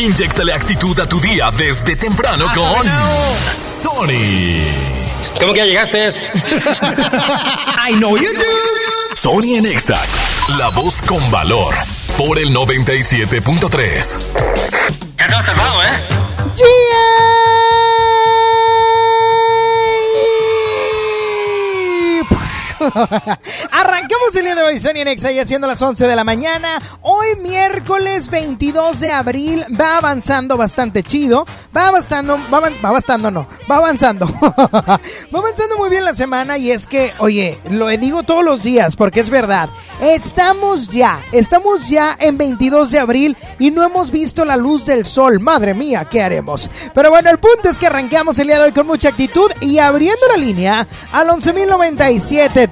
Inyectale actitud a tu día desde temprano con Sony. ¿Cómo que ya llegaste? I know you do. Sony en Exa, la voz con valor, por el 97.3. Ya te has tardado, ¿eh? Arrancamos el día de hoy, Sony en Exa, ya siendo las 11 de la mañana. Hoy, miércoles 22 de abril, va avanzando bastante chido. Va avanzando, va, va avanzando, no, va avanzando. va avanzando muy bien la semana y es que, oye, lo digo todos los días porque es verdad. Estamos ya, estamos ya en 22 de abril y no hemos visto la luz del sol. Madre mía, ¿qué haremos? Pero bueno, el punto es que arrancamos el día de hoy con mucha actitud y abriendo la línea al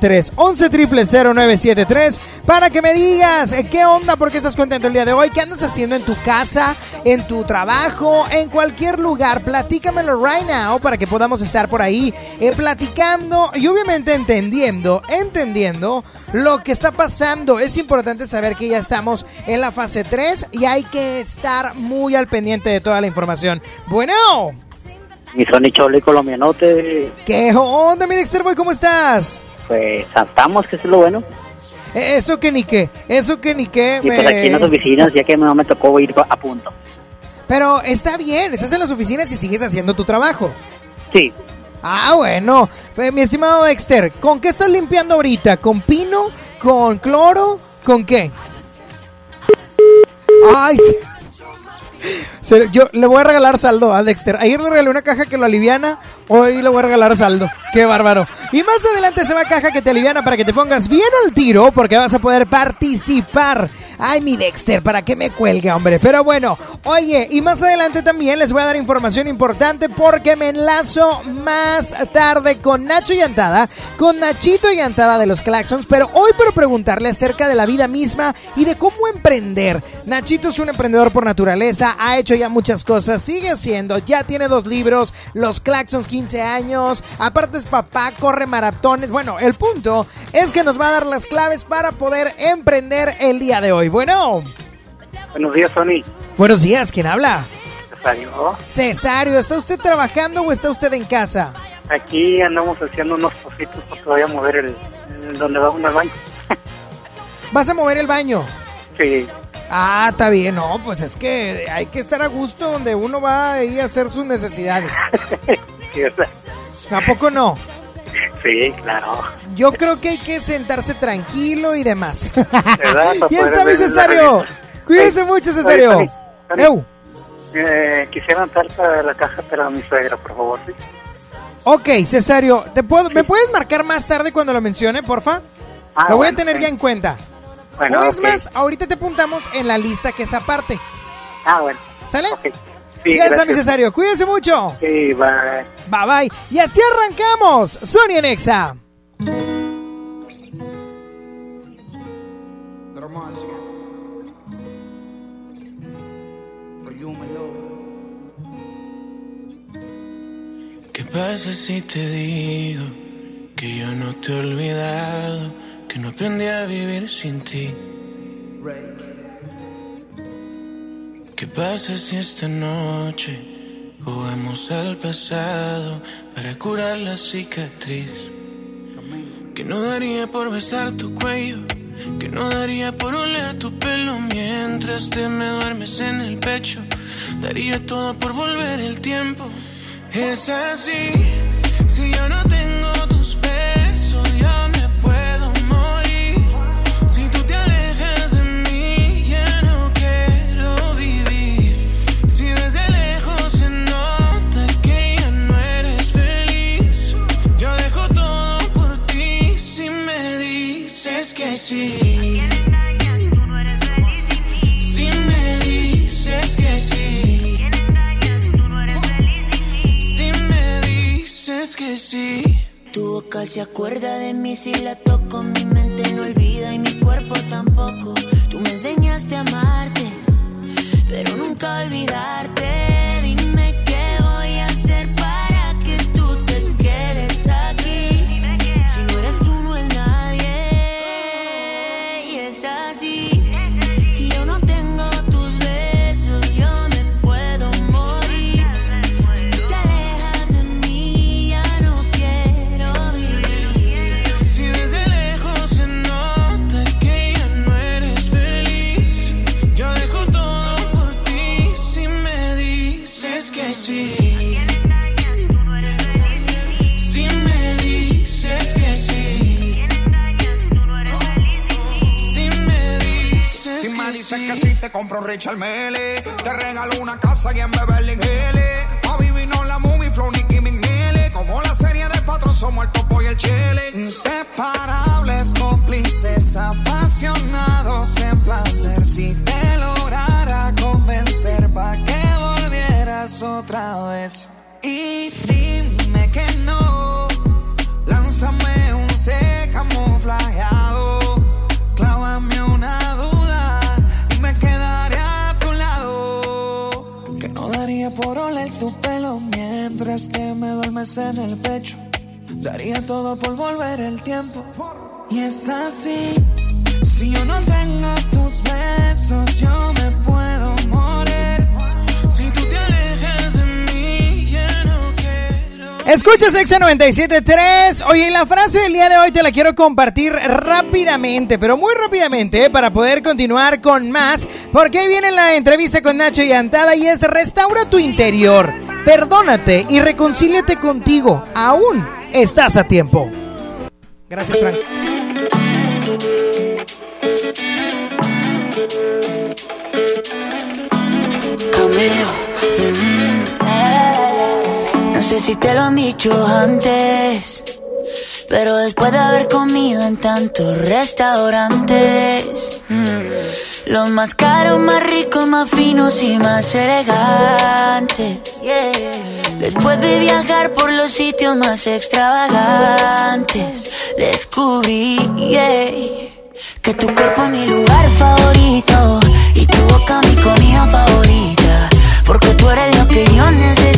11.097.3, 11.000.973 para que me digas eh, qué onda, por qué estás contento el día de hoy, qué andas haciendo en tu casa, en tu trabajo, en cualquier lugar. Platícamelo right now para que podamos estar por ahí eh, platicando y obviamente entendiendo, entendiendo lo que está pasando. Es importante saber que ya estamos en la fase 3 y hay que estar muy al pendiente de toda la información. Bueno. Mi Sony Chole colombianote, ¿Qué onda, mi Dexter Boy? ¿Cómo estás? Pues saltamos, que eso es lo bueno. Eh, Eso que ni qué, eso que ni qué. Y pues me- aquí en las oficinas, ya que no me tocó ir a punto. Pero está bien, estás en las oficinas y sigues haciendo tu trabajo. Sí, Ah, bueno. Eh, mi estimado Dexter, ¿con qué estás limpiando ahorita? ¿Con pino? ¿Con cloro? ¿Con qué? Ay, se- yo le voy a regalar saldo a Dexter. Ayer le regalé una caja que lo aliviana, hoy le voy a regalar saldo. Qué bárbaro. Y más adelante se va caja que te aliviana para que te pongas bien al tiro porque vas a poder participar. Ay, mi Dexter, ¿para qué me cuelga, hombre? Pero bueno, oye, y más adelante también les voy a dar información importante porque me enlazo más tarde con Nacho Yantada, con Nachito Yantada de los Claxons, pero hoy para preguntarle acerca de la vida misma y de cómo emprender. Nachito es un emprendedor por naturaleza, ha hecho ya muchas cosas, sigue siendo, ya tiene dos libros, Los Claxons 15 años, aparte es papá, corre maratones. Bueno, el punto es que nos va a dar las claves para poder emprender el día de hoy. Bueno, buenos días, Sony. buenos días, ¿quién habla? Salió. Cesario, ¿está usted trabajando o está usted en casa? Aquí andamos haciendo unos cositos porque voy a mover el, el- donde va uno al baño. ¿Vas a mover el baño? Sí, Ah, está bien, no, pues es que hay que estar a gusto donde uno va ahí a hacer sus necesidades. sí, ¿A poco no? Sí, claro. Yo creo que hay que sentarse tranquilo y demás. Ya está mi Cesario. Cuídese mucho, oye, Cesario. Tony, Tony. Eu. Eh, quisiera entrar para la caja para mi suegra, por favor, ¿sí? Ok, Cesario, ¿te puedo, ¿me puedes marcar más tarde cuando lo mencione, porfa? Ah, lo voy a bueno, tener sí. ya en cuenta. Bueno, o es ok. más, ahorita te apuntamos en la lista que es aparte. Ah, bueno. ¿Sale? Ok. Sí, ya está, mi gracias. Cesario. Cuídese mucho. Sí, bye. Bye bye. Y así arrancamos. Sony en Exa. ¿Qué pasa si te digo que yo no te he olvidado, que no aprendí a vivir sin ti? ¿Qué pasa si esta noche jugamos al pasado para curar la cicatriz? Que no daría por besar tu cuello, que no daría por oler tu pelo mientras te me duermes en el pecho. Daría todo por volver el tiempo. Es así, boca se acuerda de mí si la toco, mi mente no olvida y mi cuerpo tampoco. Tú me enseñaste a amarte, pero nunca olvidarte. Compro Richard Mele. Te regalo una casa y en Beverly Hills. Pa' vivir no la movie, Flow, Nicky McNeely. Como la serie de patrón, somos el topo y el chile. Inseparables, cómplices, apasionados en el pecho. Daría todo por volver el tiempo. Y es así. Si yo no tengo tus besos, yo me puedo morir. Si tú te alejas de mí, ya no quiero. Escuchas Exa 97.3. Oye, la frase del día de hoy te la quiero compartir rápidamente, pero muy rápidamente, ¿eh? para poder continuar con más porque ahí viene la entrevista con Nacho y Antada y es restaura tu interior, perdónate y reconcíliate contigo. Aún estás a tiempo. Gracias, Frank. Mm. No sé si te lo han dicho antes, pero después de haber comido en tantos restaurantes. Mm. Los más caros, más ricos, más finos y más elegantes. Después de viajar por los sitios más extravagantes, descubrí que tu cuerpo es mi lugar favorito y tu boca mi comida favorita. Porque tú eres lo que yo necesito,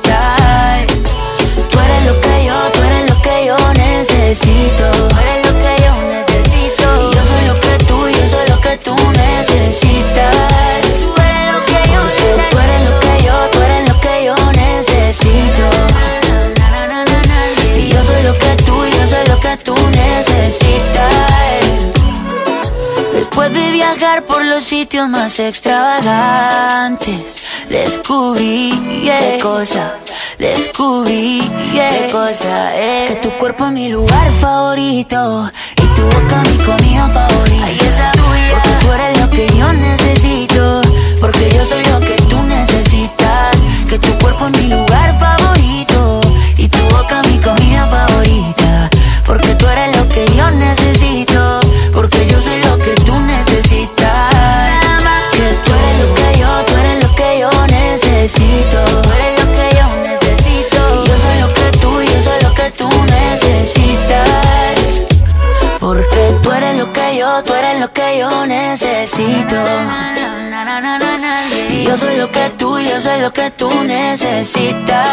Necesito. Tú eres lo que yo necesito. Y yo soy lo que tú, yo soy lo que tú necesitas. Tú eres lo que yo necesito. Tú eres lo que yo, tú eres lo que yo necesito. Y yo soy lo que tú, yo soy lo que tú necesitas. Después de viajar por los sitios más extravagantes, descubrí qué cosa, descubrí yeah. qué cosa es. Que tu cuerpo es mi lugar favorito y tu boca mi comida favorita. Porque tú eres lo que yo necesito, porque yo soy lo que tú necesitas. Que tu cuerpo es mi lugar favorito y tu boca mi comida favorita. Porque tú eres lo que yo necesito, porque yo soy lo que tú necesitas. Nada más que tú eres lo que yo, tú eres lo que yo necesito. Y yo soy lo que tú, yo soy lo que tú necesitas.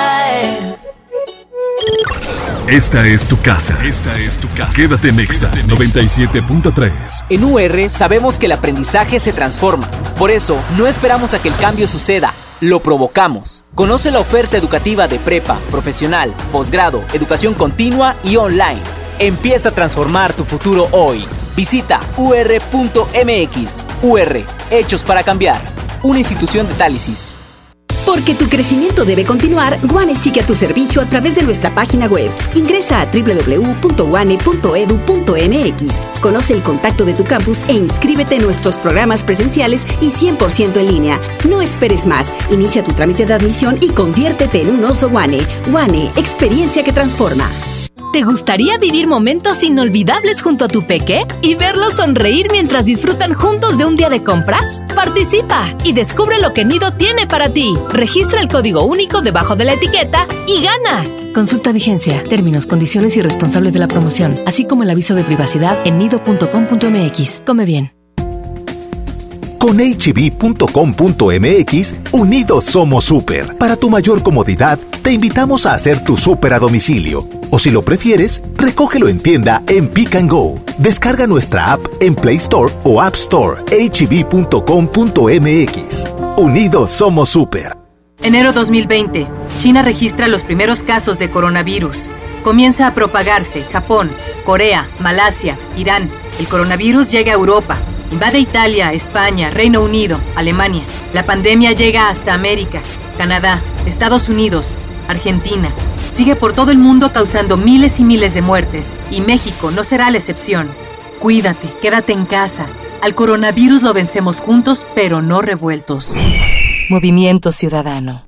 Esta es tu casa. Esta es tu casa. Quédate en Exa 97.3. En UR sabemos que el aprendizaje se transforma. Por eso, no esperamos a que el cambio suceda. Lo provocamos. Conoce la oferta educativa de prepa, profesional, posgrado, educación continua y online. Empieza a transformar tu futuro hoy. Visita ur.mx. UR, Hechos para Cambiar. Una institución de Tálisis. Porque tu crecimiento debe continuar, Guane sigue a tu servicio a través de nuestra página web. Ingresa a www.guane.edu.mx. Conoce el contacto de tu campus e inscríbete en nuestros programas presenciales y 100% en línea. No esperes más. Inicia tu trámite de admisión y conviértete en un oso Guane. Guane, experiencia que transforma. ¿Te gustaría vivir momentos inolvidables junto a tu peque y verlos sonreír mientras disfrutan juntos de un día de compras? Participa y descubre lo que Nido tiene para ti. Registra el código único debajo de la etiqueta y gana. Consulta vigencia, términos, condiciones y responsable de la promoción, así como el aviso de privacidad en nido.com.mx. Come bien. Con hb.com.mx, unidos somos super. Para tu mayor comodidad, te invitamos a hacer tu super a domicilio. O si lo prefieres, recógelo en tienda en Pick and Go. Descarga nuestra app en Play Store o App Store. hb.com.mx. Unidos somos super. Enero 2020. China registra los primeros casos de coronavirus. Comienza a propagarse Japón, Corea, Malasia, Irán. El coronavirus llega a Europa. Invade Italia, España, Reino Unido, Alemania. La pandemia llega hasta América, Canadá, Estados Unidos, Argentina. Sigue por todo el mundo causando miles y miles de muertes. Y México no será la excepción. Cuídate, quédate en casa. Al coronavirus lo vencemos juntos, pero no revueltos. Movimiento Ciudadano.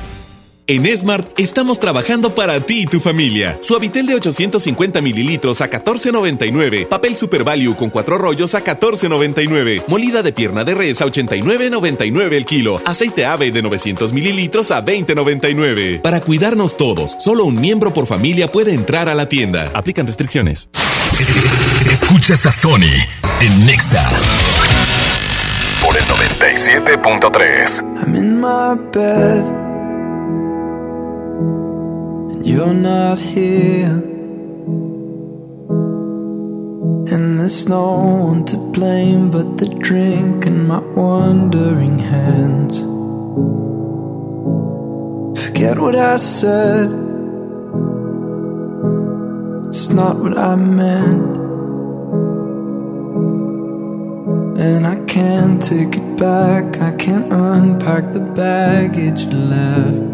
En Smart estamos trabajando para ti y tu familia. Suavitel de 850 mililitros a 14.99. Papel Super Value con cuatro rollos a 14.99. Molida de pierna de res a 89.99 el kilo. Aceite ave de 900 mililitros a 20.99. Para cuidarnos todos, solo un miembro por familia puede entrar a la tienda. Aplican restricciones. Escuchas a Sony en Nexa por el 97.3. I'm in my bed. You're not here. And there's no one to blame but the drink and my wandering hands. Forget what I said. It's not what I meant. And I can't take it back. I can't unpack the baggage left.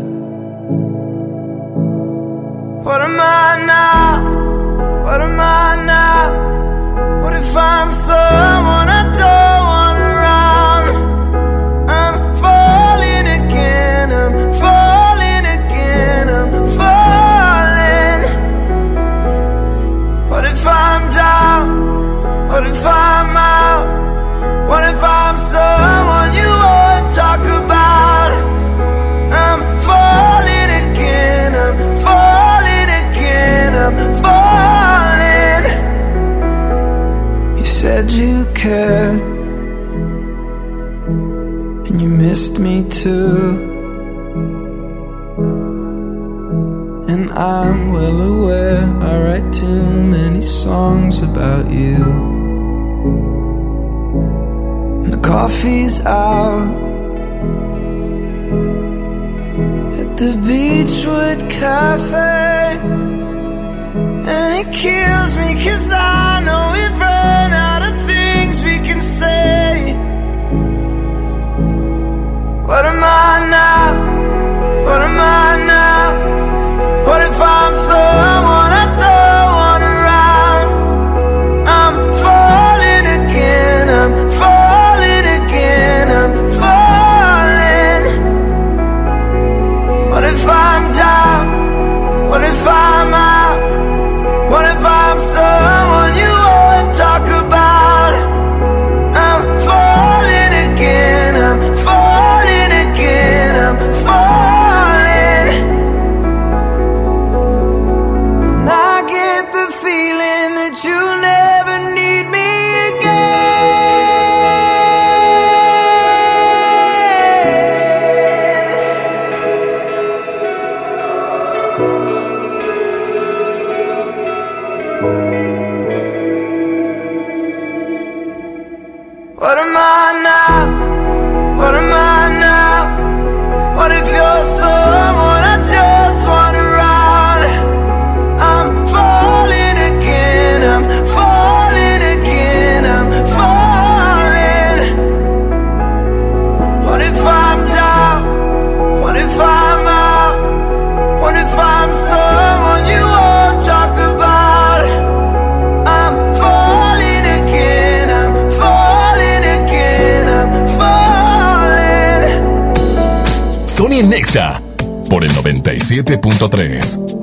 What am I now? What am I now? What if I'm someone I don't you cared, and you missed me too. And I'm well aware I write too many songs about you. and The coffee's out at the Beachwood Cafe. And it kills me cause I know we've run say? What am I now? What am I now? What if I'm someone I don't want around? I'm falling again, I'm falling again, I'm falling. What if I'm down? What if I'm out? 97.3.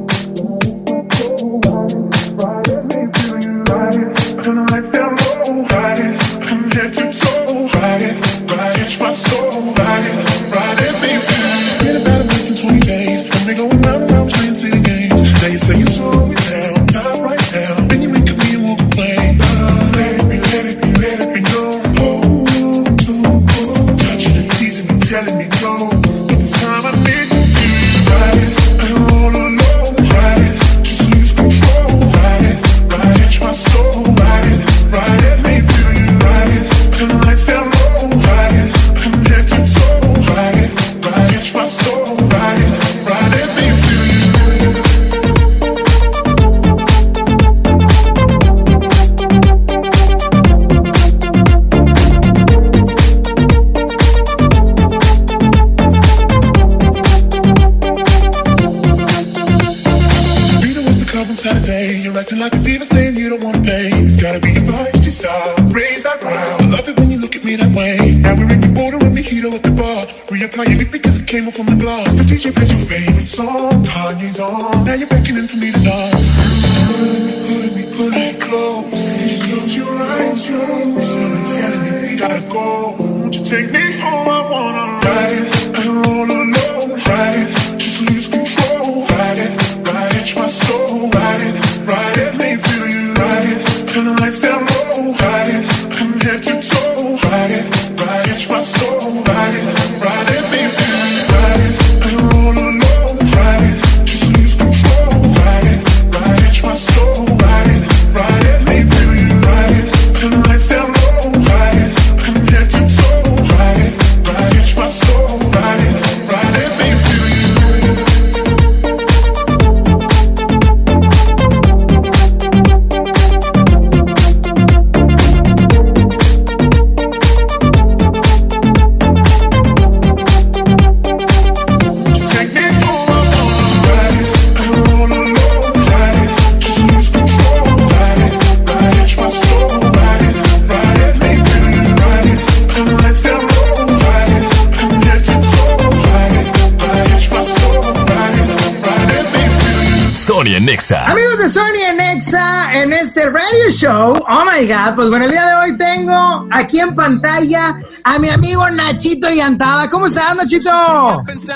pues bueno, el día de hoy tengo aquí en pantalla a mi amigo Nachito Yantada. ¿Cómo estás, Nachito?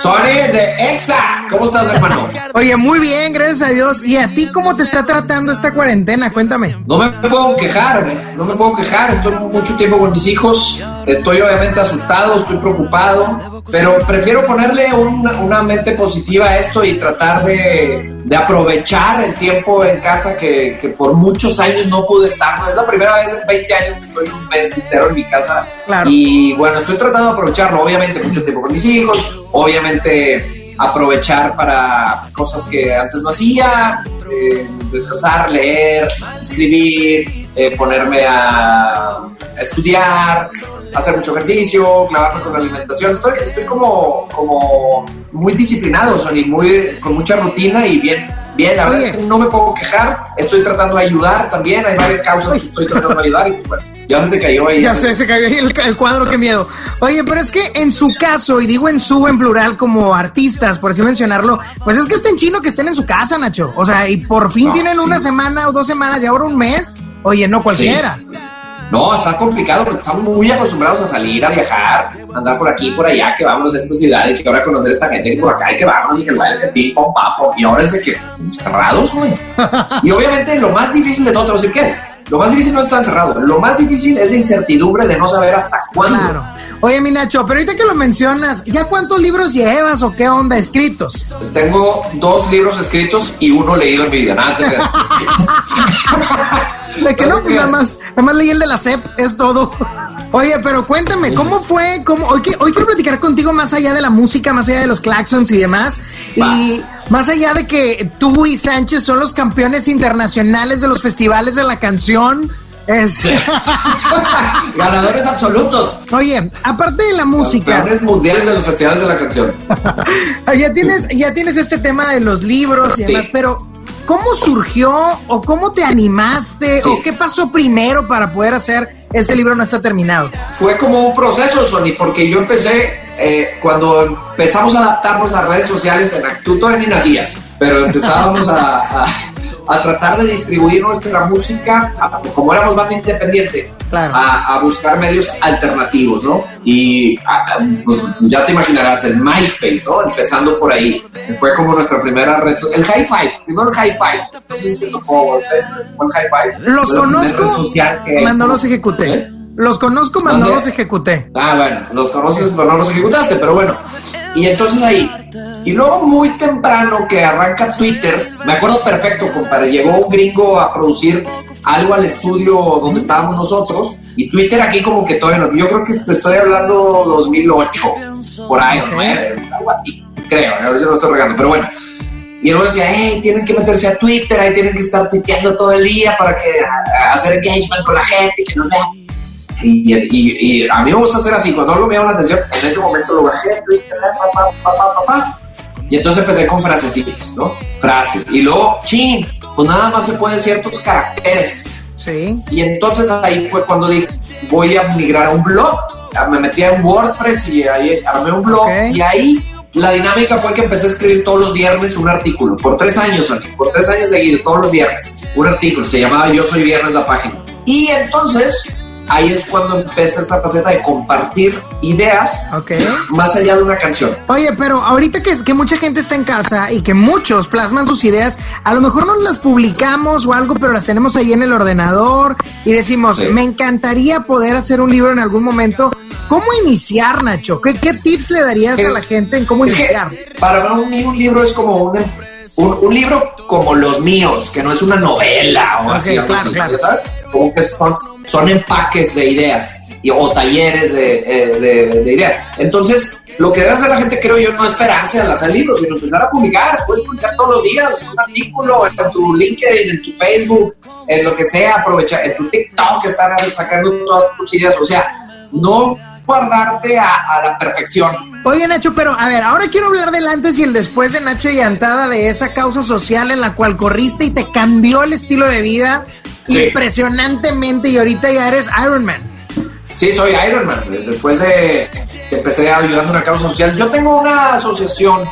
Sony de Exa. ¿Cómo estás, hermano? Oye, muy bien, gracias a Dios. ¿Y a ti cómo te está tratando esta cuarentena? Cuéntame. No me puedo quejar, no me puedo quejar. Estoy mucho tiempo con mis hijos. Estoy obviamente asustado, estoy preocupado, pero prefiero ponerle un- una mente positiva a esto y tratar de, de aprovechar el tiempo en casa que, que por muchos años no pude estar. ¿no? Es la primera vez en 20 años que estoy un mes entero en mi casa. Claro. Y bueno, estoy tratando de aprovecharlo. Obviamente mucho tiempo con mis hijos, obviamente aprovechar para cosas que antes no hacía, eh, descansar, leer, escribir, eh, ponerme a, estudiar, hacer mucho ejercicio, clavarme con la alimentación. Estoy, estoy como, como muy disciplinado, Sony, muy, con mucha rutina y bien. Bien, la verdad es que no me puedo quejar, estoy tratando de ayudar también, hay varias causas que estoy tratando de ayudar y pues bueno, ya se te cayó ahí. Ya sé, se cayó ahí el, el cuadro, qué miedo. Oye, pero es que en su caso, y digo en su en plural como artistas, por así mencionarlo, pues es que está en chino que estén en su casa, Nacho. O sea, y por fin No, tienen sí. una semana o dos semanas y ahora un mes. Oye, no cualquiera. No, está complicado porque estamos muy acostumbrados a salir, a viajar, a andar por aquí, por allá, que vamos de esta ciudad y que ahora conocer a esta gente por acá y que vamos y que el baile, que pim, pom, pom. Y ahora es de que cerrados, güey. Y obviamente lo más difícil de todo, te voy a decir qué es. Lo más difícil no es estar encerrado. Lo más difícil es la incertidumbre de no saber hasta cuándo. Claro. Oye, mi Nacho, pero ahorita que lo mencionas, ¿ya cuántos libros llevas o qué onda escritos? Tengo dos libros escritos y uno leído en mi vida. Nada. De que no, pues nada más, nada más leí el de la CEP, es todo. Oye, pero cuéntame, ¿cómo fue? ¿Cómo? Hoy quiero platicar contigo más allá de la música, más allá de los claxons y demás. Y más allá de que tú y Sánchez son los campeones internacionales de los festivales de la canción. Es... Ganadores absolutos. Oye, aparte de la música, Campeones mundiales de los festivales de la canción. ya tienes, ya tienes este tema de los libros y Sí. demás, pero ¿cómo surgió o cómo te animaste o qué pasó primero para poder hacer este libro no está terminado? Fue como un proceso, Sony, porque yo empecé eh, cuando empezamos a adaptarnos a redes sociales, en, tú todavía ni nacías, pero empezábamos a, a- a tratar de distribuir nuestra música, a- como éramos banda independiente, a, a buscar medios alternativos, ¿no? Y pues, ya te imaginarás, el MySpace, ¿no? Empezando por ahí. Fue como nuestra primera red social. El Hi-Fi, primero el Hi-Fi. No sé si te tocó, el Hi-Fi. Los conozco, mas no los ejecuté. Los conozco, mas no los ejecuté. Ah, bueno, los conoces, pero no los ejecutaste, pero bueno. Y entonces ahí. Y luego muy temprano que arranca Twitter, me acuerdo perfecto, compadre, llegó un gringo a producir algo al estudio donde estábamos nosotros, y Twitter aquí como que todavía no, yo creo que te estoy hablando 2008, por ahí, o nueve, algo así, creo, a ver si lo estoy regando, pero bueno. Y luego decía, hey, tienen que meterse a Twitter, ahí tienen que estar tuiteando todo el día para que a- a hacer engagement con la gente, que nos vean. Y, y- y a mí me gusta hacer así, cuando algo me llama la atención, en ese momento lo bajé, Twitter, pa, pa, pa, y entonces empecé con frasecitas, ¿no? Frases. Y luego, chin, pues nada más se pueden ciertos caracteres. Sí. Y entonces ahí fue cuando dije, voy a migrar a un blog. Me metí en WordPress y ahí armé un blog. Y ahí la dinámica fue que empecé a escribir todos los viernes un artículo. Por tres años, por tres años seguidos, todos los viernes. Un artículo. Se llamaba Yo Soy Viernes la página. Y entonces ahí es cuando empieza esta faceta de compartir ideas más allá de una canción. Oye, pero ahorita que, que mucha gente está en casa y que muchos plasman sus ideas, a lo mejor no las publicamos o algo, pero las tenemos ahí en el ordenador y decimos, me encantaría poder hacer un libro en algún momento. ¿Cómo iniciar, Nacho? ¿Qué, qué tips le darías a la gente en cómo iniciar? para mí un libro es como un, un, un libro como los míos, que no es una novela o así, algo claro, así, claro. ¿sabes? Como que son, son empaques de ideas y- o talleres de, eh, de- de ideas. Entonces, lo que debe hacer la gente, creo yo, no esperarse a lanzar libros, sino empezar a publicar. Puedes publicar todos los días un artículo en tu LinkedIn, en tu Facebook, en lo que sea, aprovechar, en tu TikTok, estar sacando todas tus ideas. O sea, no guardarte a, a la perfección. Oye, Nacho, pero a ver, ahora quiero hablar del antes y el después de Nacho y de esa causa social en la cual corriste y te cambió el estilo de vida Sí. impresionantemente y ahorita ya eres Iron Man. Sí, soy Iron Man. Después de que empecé ayudando a una causa social. Yo tengo una asociación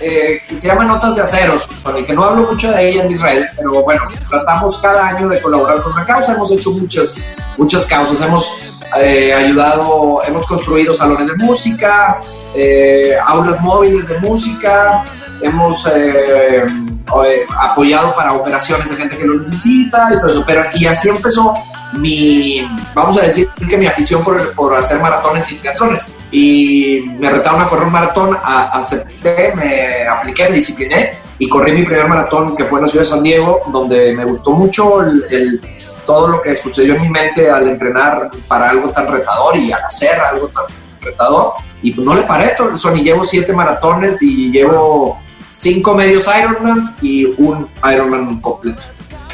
eh, que se llama Notas de Aceros, con el que no hablo mucho de ella en mis redes, pero bueno, tratamos cada año de colaborar con una causa. Hemos hecho muchas, muchas causas. Hemos eh, ayudado, hemos construido salones de música, eh, aulas móviles de música. Hemos eh, eh, apoyado para operaciones de gente que lo necesita y todo eso. Pero, y así empezó mi, vamos a decir que mi afición por, por hacer maratones y triatlones. Y me retaron a correr un maratón, a- acepté, me apliqué, me discipliné y corrí mi primer maratón que fue en la ciudad de San Diego, donde me gustó mucho el, el- todo lo que sucedió en mi mente al entrenar para algo tan retador y al hacer algo tan retador. Y pues no le paré, Sony, llevo siete maratones y llevo cinco medios Ironmans y un Ironman completo.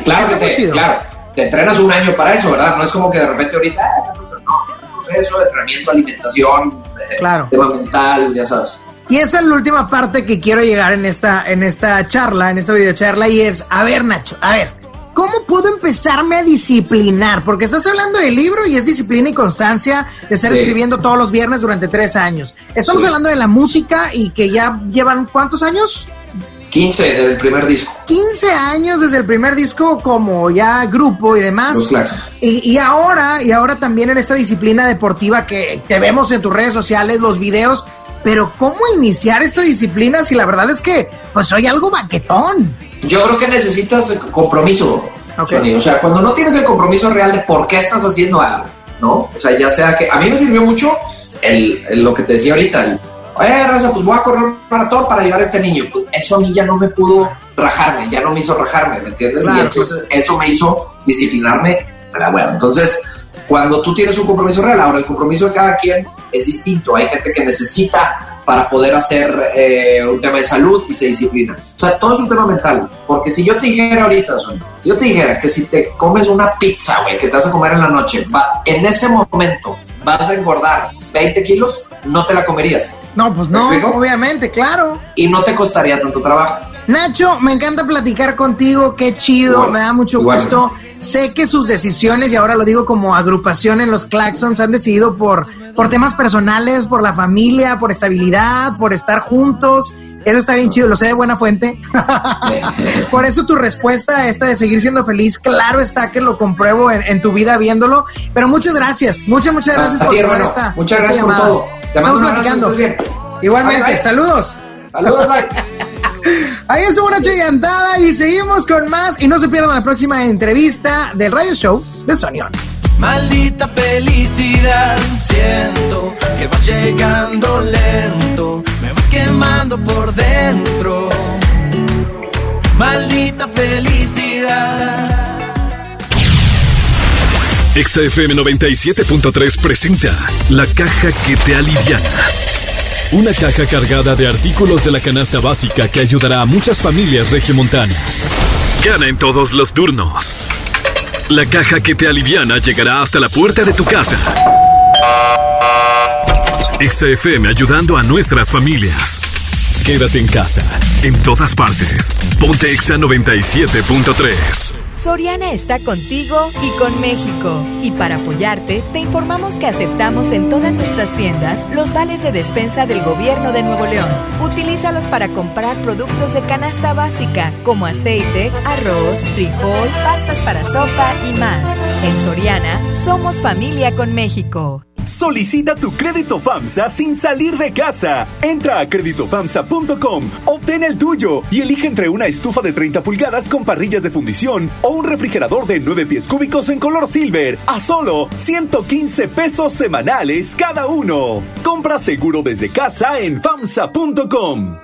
Claro, que te, chido. claro, te entrenas un año para eso, ¿verdad? No es como que de repente ahorita, ah, no, no, es un proceso de entrenamiento, alimentación, Claro. tema mental, ya sabes. Y esa es la última parte que quiero llegar en esta, en esta charla, en esta videocharla, y es, a ver, Nacho, a ver, ¿cómo puedo empezarme a disciplinar? Porque estás hablando del libro y es disciplina y constancia de estar Sí. escribiendo todos los viernes durante tres años. Estamos Sí. hablando de la música y que ya llevan cuántos años? 15 del primer disco. 15 años desde el primer disco como ya grupo y demás. Y, y ahora, y ahora también en esta disciplina deportiva que te vemos en tus redes sociales, los videos, pero ¿cómo iniciar esta disciplina si la verdad es que pues soy algo baquetón? Yo creo que necesitas compromiso. O sea, cuando no tienes el compromiso real de por qué estás haciendo algo, ¿no? O sea, ya sea que a mí me sirvió mucho el, el- lo que te decía ahorita, el, oye, Raza, pues voy a correr un maratón para ayudar a este niño. Pues eso a mí ya no me pudo rajarme, ya no me hizo rajarme, ¿me entiendes? Claro. Y entonces eso me hizo disciplinarme. Pero bueno, entonces, cuando tú tienes un compromiso real, ahora el compromiso de cada quien es distinto. Hay gente que necesita para poder hacer eh, un tema de salud y se disciplina. O sea, todo es un tema mental. Porque si yo te dijera ahorita, si yo te dijera que si te comes una pizza, güey, que te vas a comer en la noche, va, en ese momento vas a engordar 20 kilos, no te la comerías. No, pues ¿Me no, obviamente, claro. Y no te costaría tanto trabajo. Nacho, me encanta platicar contigo, qué chido, me da mucho gusto. Sé que sus decisiones, y ahora lo digo como agrupación en los Claxons, han decidido por, por temas personales, por la familia, por estabilidad, por estar juntos. Eso está bien chido, lo sé de buena fuente. por eso tu respuesta a esta de seguir siendo feliz, claro está que lo compruebo en, en tu vida viéndolo. Pero muchas gracias, muchas, muchas gracias A por ti, esta, Muchas esta gracias por llamada. todo. Te mando Estamos abrazo, platicando. Igualmente, Bye, bye. saludos. Saludos, bye. Ahí estuvo Nacho Llantada y seguimos con más. Y no se pierdan la próxima entrevista del Radio Show de Sonion. Maldita felicidad, siento que vas llegando lento, me vas quemando por dentro. Maldita felicidad. XFM 97.3 presenta La caja que te aliviana. Una caja cargada de artículos de la canasta básica que ayudará a muchas familias regiomontanas. Gana en todos los turnos. La caja que te aliviana llegará hasta la puerta de tu casa. XFM ayudando a nuestras familias. Quédate en casa, en todas partes. Ponte Exa 97.3. Soriana está contigo y con México. Y para apoyarte, te informamos que aceptamos en todas nuestras tiendas los vales de despensa del gobierno de Nuevo León. Utilízalos para comprar productos de canasta básica como aceite, arroz, frijol, pastas para sopa y más. En Soriana, somos familia con México. Solicita tu crédito FAMSA sin salir de casa. Entra a créditofamsa.com, obtén el tuyo y elige entre una estufa de 30 pulgadas con parrillas de fundición o un refrigerador de 9 pies cúbicos en color silver a solo 115 pesos semanales cada uno. Compra seguro desde casa en FAMSA.com.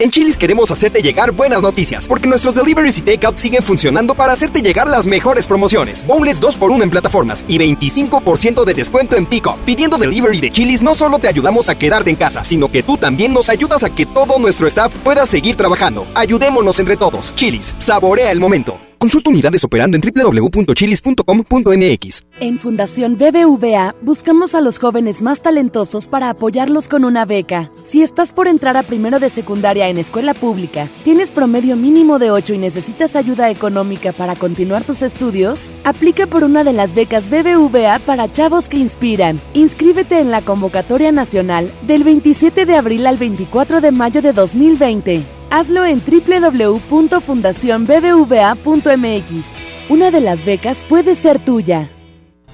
En Chili's queremos hacerte llegar buenas noticias, porque nuestros deliveries y takeout siguen funcionando para hacerte llegar las mejores promociones. Bowls 2x1 en plataformas y 25% de descuento en pico. Pidiendo delivery de Chili's no solo te ayudamos a quedarte en casa, sino que tú también nos ayudas a que todo nuestro staff pueda seguir trabajando. Ayudémonos entre todos. Chili's, saborea el momento. Consulta unidades operando en www.chilis.com.mx. En Fundación BBVA buscamos a los jóvenes más talentosos para apoyarlos con una beca. Si estás por entrar a primero de secundaria en escuela pública, tienes promedio mínimo de 8 y necesitas ayuda económica para continuar tus estudios, aplica por una de las becas BBVA para chavos que inspiran. Inscríbete en la convocatoria nacional del 27 de abril al 24 de mayo de 2020. Hazlo en www.fundacionbbva.mx. Una de las becas puede ser tuya.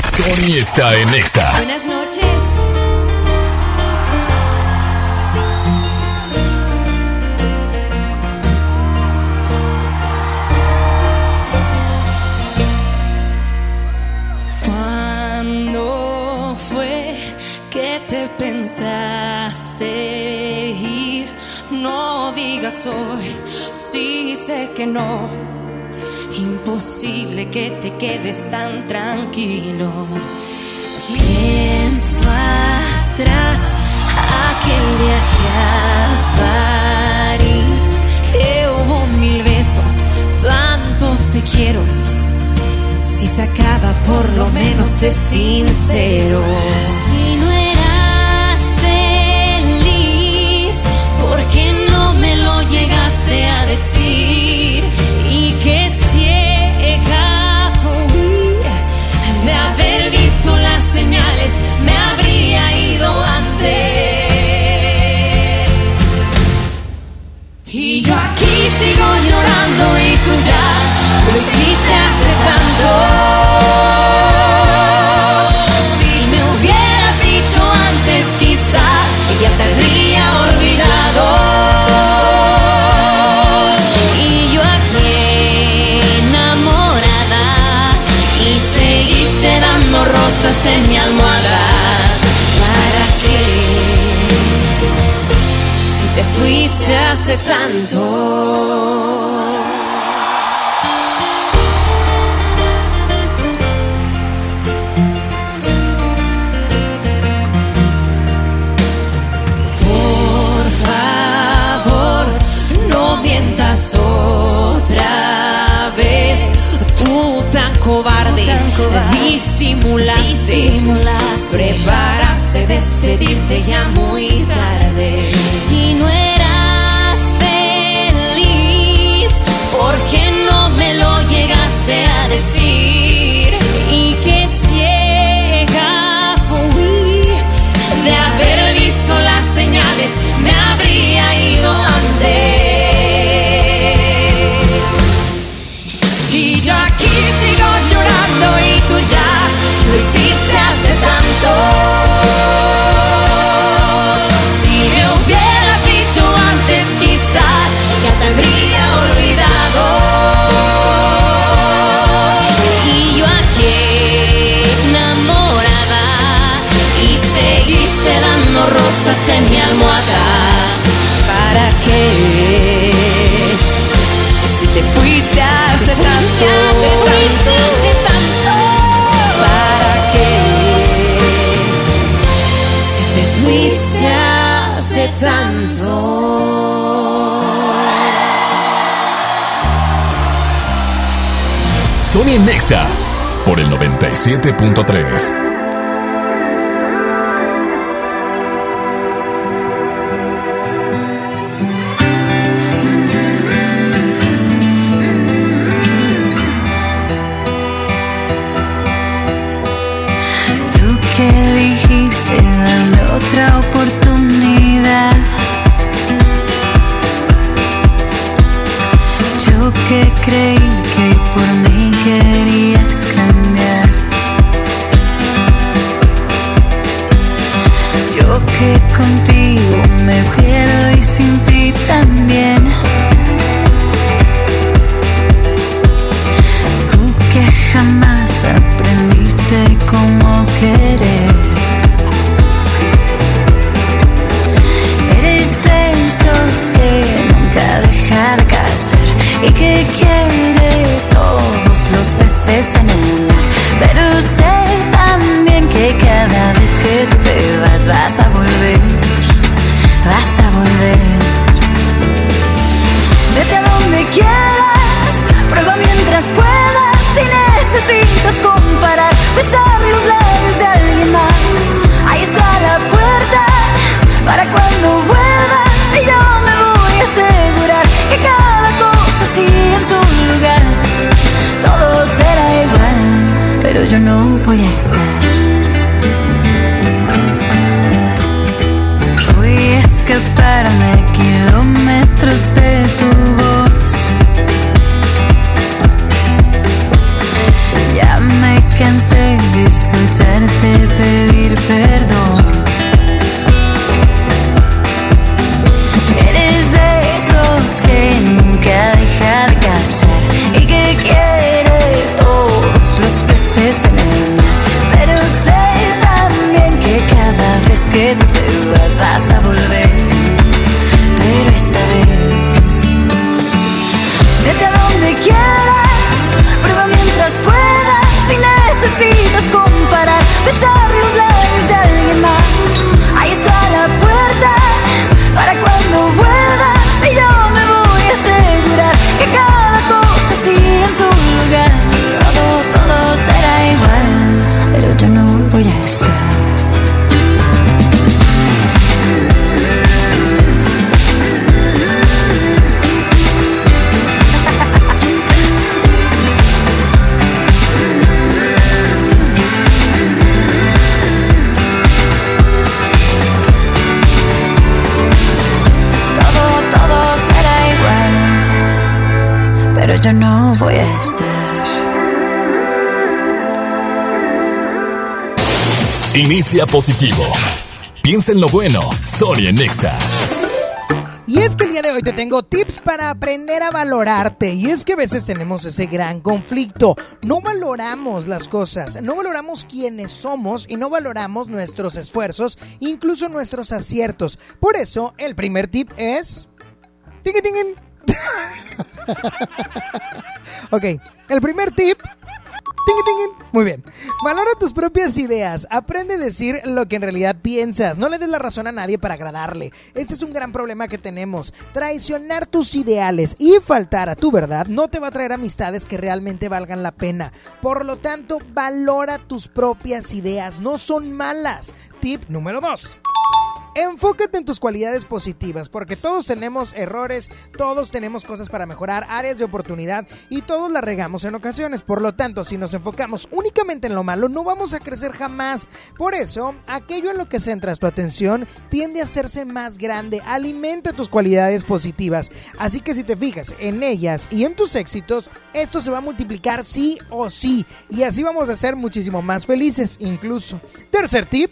Sony está en Exa. Buenas noches. ¿Cuándo fue que te pensaste ir? No digas hoy, sí sé que no. Imposible que te quedes tan tranquilo. Pienso atrás aquel viaje a París que hubo mil besos, tantos te quiero. Si se acaba, por lo menos es sincero. Si no eras feliz, ¿por qué no me lo llegaste a decir? llorando y tú ya lo hiciste hace tanto. hace tanto. otra vez. Tú tan cobarde, disimulaste, disimulaste, preparaste despedirte ya muy the sea. en mi almohada. ¿Para qué? Si te fuiste hace, tanto, ¿Para qué? Si te fuiste hace tanto. Sony Nexa por el 97.3. We could care yo no voy a estar. Voy a escaparme kilómetros de tu voz. Ya me cansé de escucharte pedir perdón. It was myself Inicia positivo. Piensa en lo bueno. Sonia Nexa. Y es que el día de hoy te tengo tips para aprender a valorarte. Y es que a veces tenemos ese gran conflicto. No valoramos las cosas, no valoramos quiénes somos y no valoramos nuestros esfuerzos, incluso nuestros aciertos. Por eso, el primer tip es... ¡Tingui, tingui! ok, el primer tip Muy bien. Valora tus propias ideas. Aprende a decir lo que en realidad piensas. No le des la razón a nadie para agradarle. Este es un gran problema que tenemos. Traicionar tus ideales y faltar a tu verdad no te va a traer amistades que realmente valgan la pena. Por lo tanto, valora tus propias ideas. No son malas. Tip número 2. Enfócate en tus cualidades positivas, porque todos tenemos errores, todos tenemos cosas para mejorar, áreas de oportunidad y todos la regamos en ocasiones. Por lo tanto, si nos enfocamos únicamente en lo malo, no vamos a crecer jamás. Por eso, aquello en lo que centras tu atención tiende a hacerse más grande. Alimenta tus cualidades positivas. Así que si te fijas en ellas y en tus éxitos, esto se va a multiplicar sí o sí. Y así vamos a ser muchísimo más felices incluso. Tercer tip.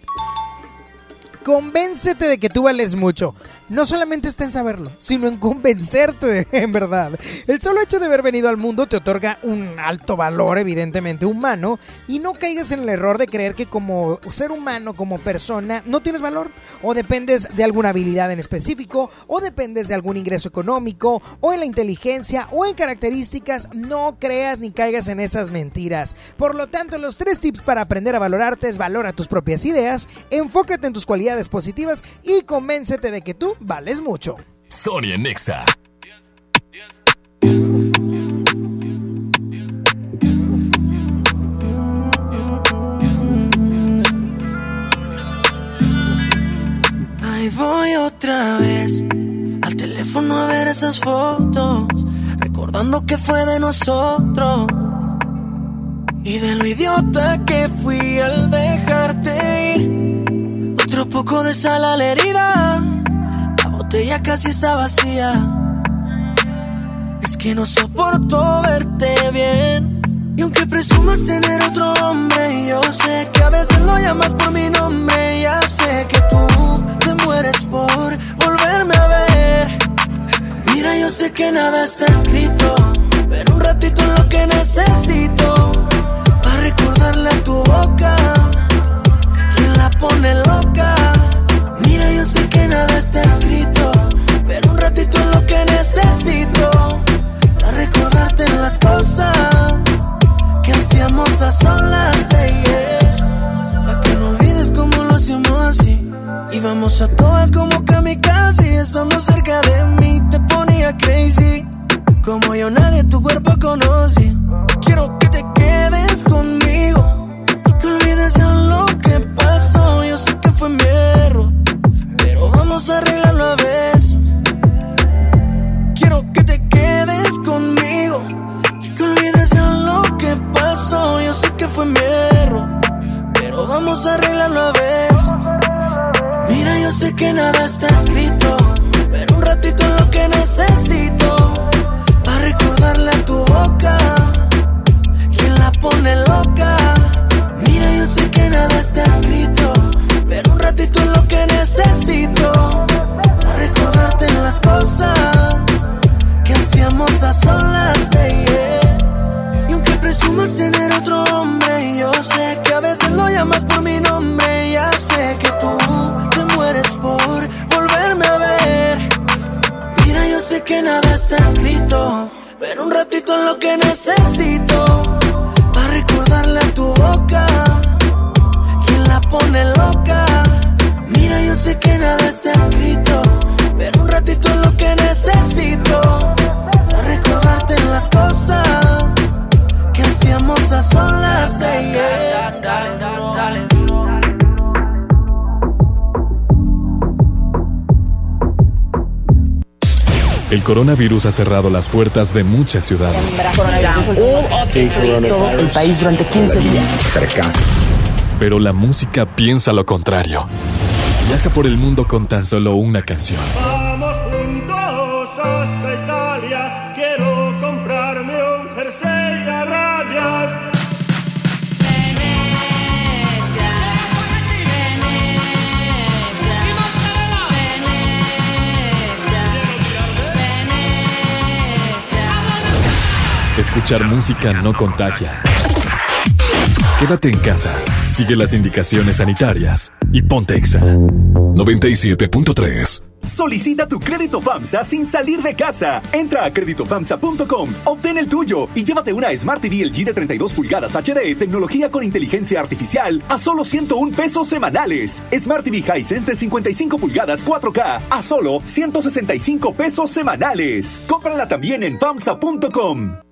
Convéncete de que tú vales mucho. No solamente está en saberlo, sino en convencerte en verdad. El solo hecho de haber venido al mundo te otorga un alto valor, evidentemente, humano, y no caigas en el error de creer que como ser humano, como persona, no tienes valor, o dependes de alguna habilidad en específico, o dependes de algún ingreso económico, o en la inteligencia, o en características. No creas ni caigas en esas mentiras. Por lo tanto, los tres tips para aprender a valorarte es valora tus propias ideas, enfócate en tus cualidades positivas y convéncete de que tú vales mucho. Sonia Nexa. Ahí voy otra vez al teléfono a ver esas fotos, recordando que fue de nosotros. Y de lo idiota que fui al dejarte ir. Otro poco de sal a la herida. La botella casi está vacía. Es que no soporto verte bien. Y aunque presumas tener otro hombre, yo sé que a veces lo llamas por mi nombre. Ya sé que tú te mueres por volverme a ver. Mira, yo sé que nada está escrito, pero un ratito es lo que necesito. Para recordarle a tu boca, quien la pone loca. Mira, yo sé que nada está escrito, ratito es lo que necesito. Para recordarte las cosas que hacíamos a solas, eh, yeah. Pa' que no olvides cómo lo hacíamos así. Íbamos a todas como kamikaze, estando cerca de mí te ponía crazy. Como yo nadie tu cuerpo conoce. Quiero que te quedes conmigo y que olvides ya lo que pasó. Yo sé que fue mi error, pero vamos a arreglarlo Yo sé que fue mi error, pero vamos a arreglarlo a besos. Mira, yo sé que nada está escrito, pero un ratito es lo que necesito. Para recordarle a tu boca, quien la pone loca. Mira, yo sé que nada está escrito, pero un ratito es lo que necesito. Para recordarte las cosas que hacíamos a solas, yeah. Presumas tener otro hombre, yo sé que a veces lo llamas por mi nombre. Ya sé que tú te mueres por volverme a ver. Mira, yo sé que nada está escrito, pero un ratito es lo que necesito. Para recordarle a tu boca, quien la pone loca. Mira, yo sé que nada está escrito, pero un ratito es lo que necesito. Para recordarte las cosas que hacíamos a solas. eh, yeah. El coronavirus ha cerrado las puertas de muchas ciudades. el país durante 15 días. Pero la música piensa lo contrario. Viaja por el mundo con tan solo una canción. Escuchar música no contagia. Quédate en casa, sigue las indicaciones sanitarias y ponte Exa 97.3. Solicita tu crédito FAMSA sin salir de casa. Entra a créditofamsa.com, obtén el tuyo y llévate una Smart TV LG de 32 pulgadas HD, tecnología con inteligencia artificial, a solo 101 pesos semanales. Smart TV Hisense de 55 pulgadas 4K, a solo 165 pesos semanales. Cómprala también en FAMSA.com.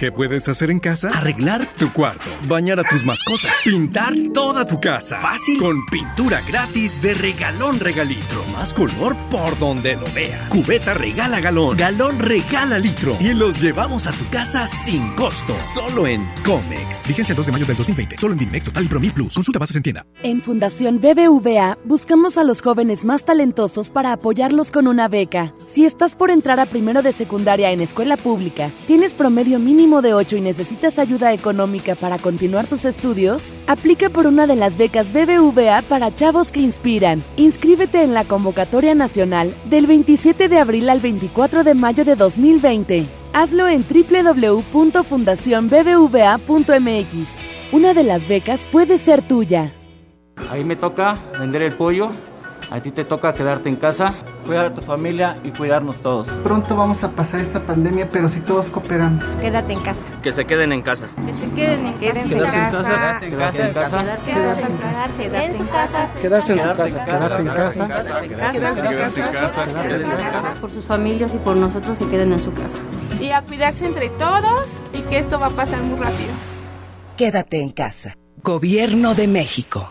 ¿Qué puedes hacer en casa? Arreglar tu cuarto, bañar a tus mascotas, pintar toda tu casa. Fácil. Con pintura gratis de regalón regalitro. Más color por donde lo veas. Cubeta regala galón, galón regala litro. Y los llevamos a tu casa sin costo. Solo en Comex. Vigencia el 2 de mayo del 2020. Solo en Dimex Total y Promil Plus. Consulta bases en tienda. En Fundación BBVA buscamos a los jóvenes más talentosos para apoyarlos con una beca. Si estás por entrar a primero de secundaria en escuela pública, tienes promedio mínimo de 8 y necesitas ayuda económica para continuar tus estudios, aplica por una de las becas BBVA para chavos que inspiran. Inscríbete en la convocatoria nacional del 27 de abril al 24 de mayo de 2020. Hazlo en www.fundacionbbva.mx. Una de las becas puede ser tuya. Ahí me toca vender el pollo, a ti te toca quedarte en casa, cuidar a tu familia y cuidarnos todos. Pronto vamos a pasar esta pandemia, pero si todos cooperamos. Quédate en casa. Que se queden en casa. Que se queden en casa. Quedarse en casa. Quedarse en casa. Quedarse en casa. Quedarse en casa. Quedarse en casa. Quedarse en casa. Quedarse en casa. Por sus familias y por nosotros se queden en su casa. Y a cuidarse entre todos y que esto va a pasar muy rápido. Quédate en casa. Gobierno de México.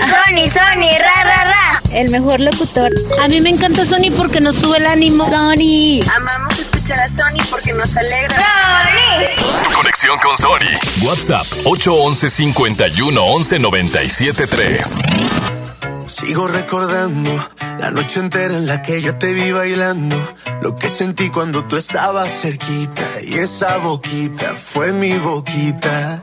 Sony, Sony, ra, ra, ra. El mejor locutor. A mí me encanta Sony porque nos sube el ánimo. Sony. Amamos escuchar a Sony porque nos alegra. ¡Sony! Conexión con Sony. WhatsApp 811 51 11 97 3. Sigo recordando la noche entera en la que yo te vi bailando. Lo que sentí cuando tú estabas cerquita. Y esa boquita fue mi boquita.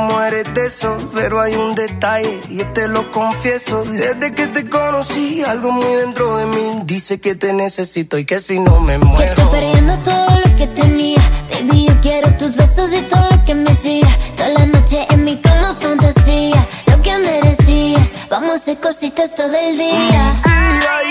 pero hay un detalle, y te lo confieso. Desde que te conocí, algo muy dentro de mí dice que te necesito y que si no me Que muero. estoy perdiendo todo lo que tenía. Baby, yo quiero tus besos y todo lo que me hacía. Toda la noche en mi cama fantasía. Lo que merecías. Vamos a hacer cositas todo el día. Ay,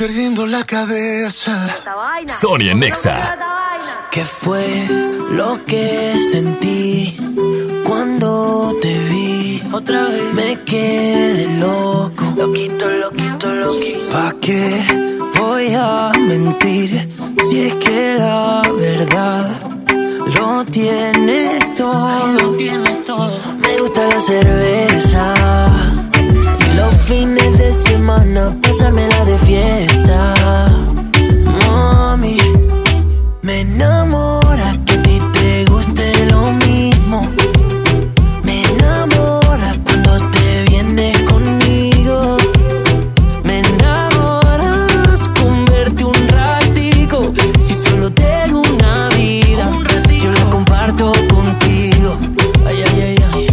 Perdiendo la cabeza. Sonia Nexa. ¿Qué fue lo que sentí cuando te vi? Otra vez me quedé loco. Loquito, loquito, loquito. ¿Pa' qué voy a mentir si es que la verdad lo tiene todo? Lo tiene todo. Me gusta la cerveza y los fines de semana pasármela de fiesta. Mami. Me enamora que a ti te guste lo mismo. Me enamora cuando te vienes conmigo. Me enamoras con verte un ratico. Si solo tengo una vida, yo la comparto contigo. Ay, ay, ay, ay.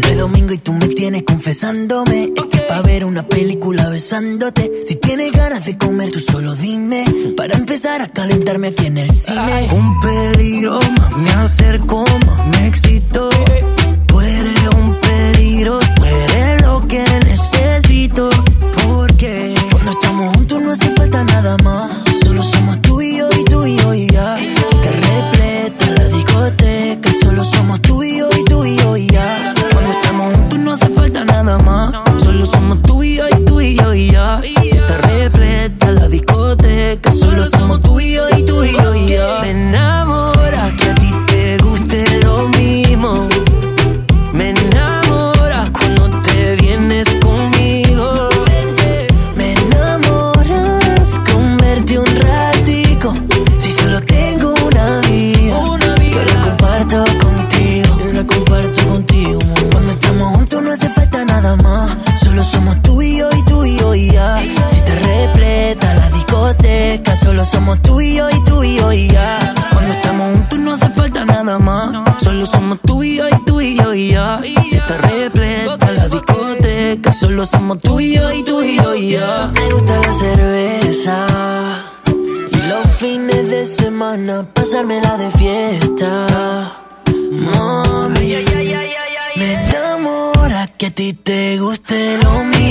No es domingo y tú me tienes confesándome. Pa' ver una película besándote. Si tienes ganas de comer, tú solo dime. Para empezar a calentarme aquí en el cine. Un peligro, más me acerco, me excito. Tú eres un peligro, tú eres lo que necesito. Porque cuando estamos juntos no hace falta nada más. Solo somos tú y yo y tú y yo y ya. Me gusta la cerveza. Y los fines de semana pasármela de fiesta. Mami, me enamora que a ti te guste lo mismo.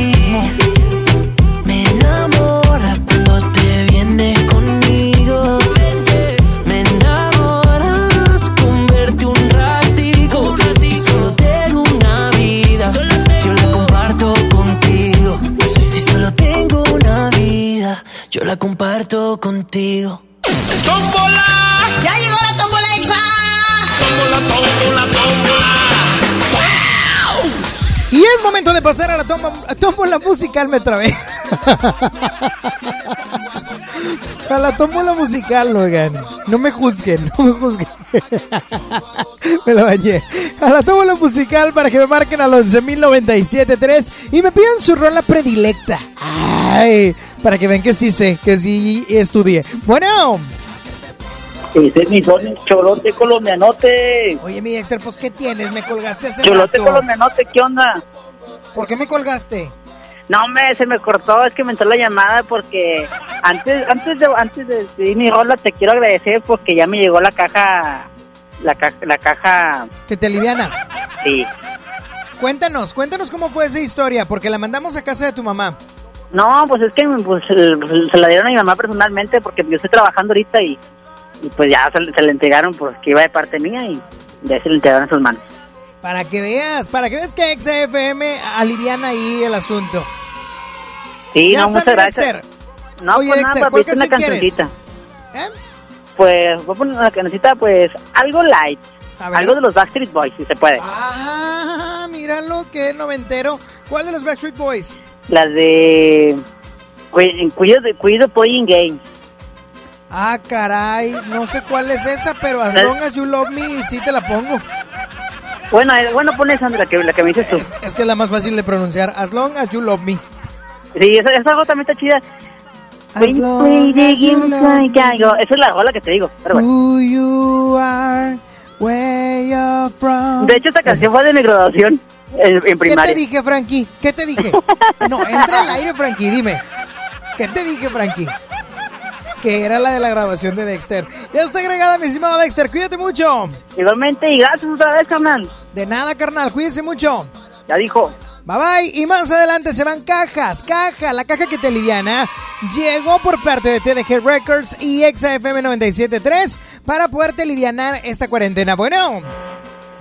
La comparto contigo. ¡Tómbola! ¡Ya llegó la tómbola exa! ¡Tómbola, tómbola, tómbola! Y es momento de pasar a la toma, tómbola musical, me trabé. A la tómbola musical, oigan. No me juzguen, no me juzguen. me la bañé. A la tómbola musical para que me marquen al 11.097.3 y me pidan su rola predilecta. Ay, para que vean que sí sé, que sí estudié. Bueno. Ese es mi son cholote colombianote. Oye, mi Exter, pues ¿qué tienes? Me colgaste hace Cholote rato. colombianote, ¿qué onda? ¿Por qué me colgaste? No, me, se me cortó, es que me entró la llamada porque antes antes de antes de mi rola te quiero agradecer porque ya me llegó la caja la caja la caja Que te aliviana. sí. Cuéntanos, cuéntanos cómo fue esa historia, porque la mandamos a casa de tu mamá. No, pues es que pues, se la dieron a mi mamá personalmente porque yo estoy trabajando ahorita y, y pues ya se, le- se le entregaron pues que iba de parte mía y ya se le entregaron en sus manos. Para que veas, para que veas que XFM aliviana ahí el asunto. Sí, Ya no, muchas gracias. Dexter. No, Oye, pues nada, ¿cuál pues una cancioncita. ¿Eh? Pues voy a poner una cancioncita, pues algo light. A. Algo de los Backstreet Boys, si se puede. Ah, míralo, qué noventero. ¿Cuál de los Backstreet Boys? Las de... Cu- Cuido de Cuido Playing Games. Ah, caray, no sé cuál es esa, pero as La- long as you love me, sí te la pongo. Bueno, eh, bueno, pon esa, la que, la que me dices tú. Es que es la más fácil de pronunciar. As long as you love me. Sí, esa, esa rola también está chida. As long as you love go. Esa es la rola que te digo. Pero bueno. Who you are, where you're from. De hecho, esta canción fue de mi graduación en, en ¿Qué te dije, Frankie? ¿Qué te dije? No, entra al aire, Frankie, dime. ¿Qué te dije, Frankie? Que era la de la grabación de Dexter. Ya está agregada, mi estimado Dexter. Cuídate mucho. Igualmente, y gracias otra vez, carnal. De nada, carnal. Cuídense mucho. Ya dijo. Bye bye. Y más adelante se van cajas. Caja, la caja que te liviana. Llegó por parte de TDG Records y XFM 97.3 para poderte livianar esta cuarentena. Bueno.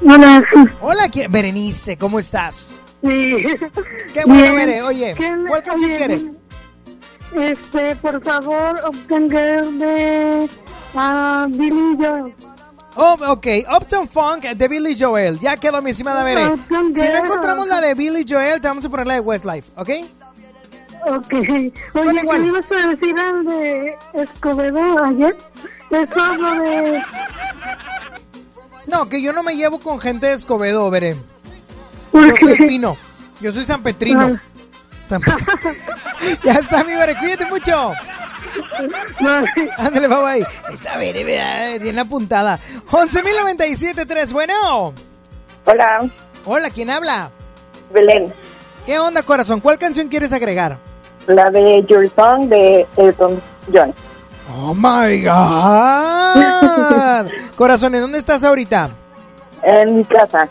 Hola. Hola, ¿quién- Berenice, ¿cómo estás? Sí. Qué bueno. Bere. Oye, ¿Qué ¿cuál canción quieres? Este, por favor, obtenga de ah, Billy Joel. Oh, ok, Uptown Funk de Billy Joel. Ya quedó, mi estimada Bere. Uptown Si no Girl. encontramos la de Billy Joel, te vamos a poner la de Westlife, ¿ok? Ok. Oye, ¿qué igual. le ibas a decir al de Escobedo ayer? Eso lo de... No, que yo no me llevo con gente de Escobedo. ¿Por Yo soy? Pino. Yo soy San Petrino. Ah. San Pet- ya está, mi Bere. Cuídate mucho. Ándale, bye bye. Esa Bere, vea, bien apuntada. 11.097.3, bueno. Hola. Hola, ¿quién habla? Belén. ¿Qué onda, corazón? ¿Cuál canción quieres agregar? La de Your Song de Elton John. Oh my God. Corazón, ¿en dónde estás ahorita? En mi casa.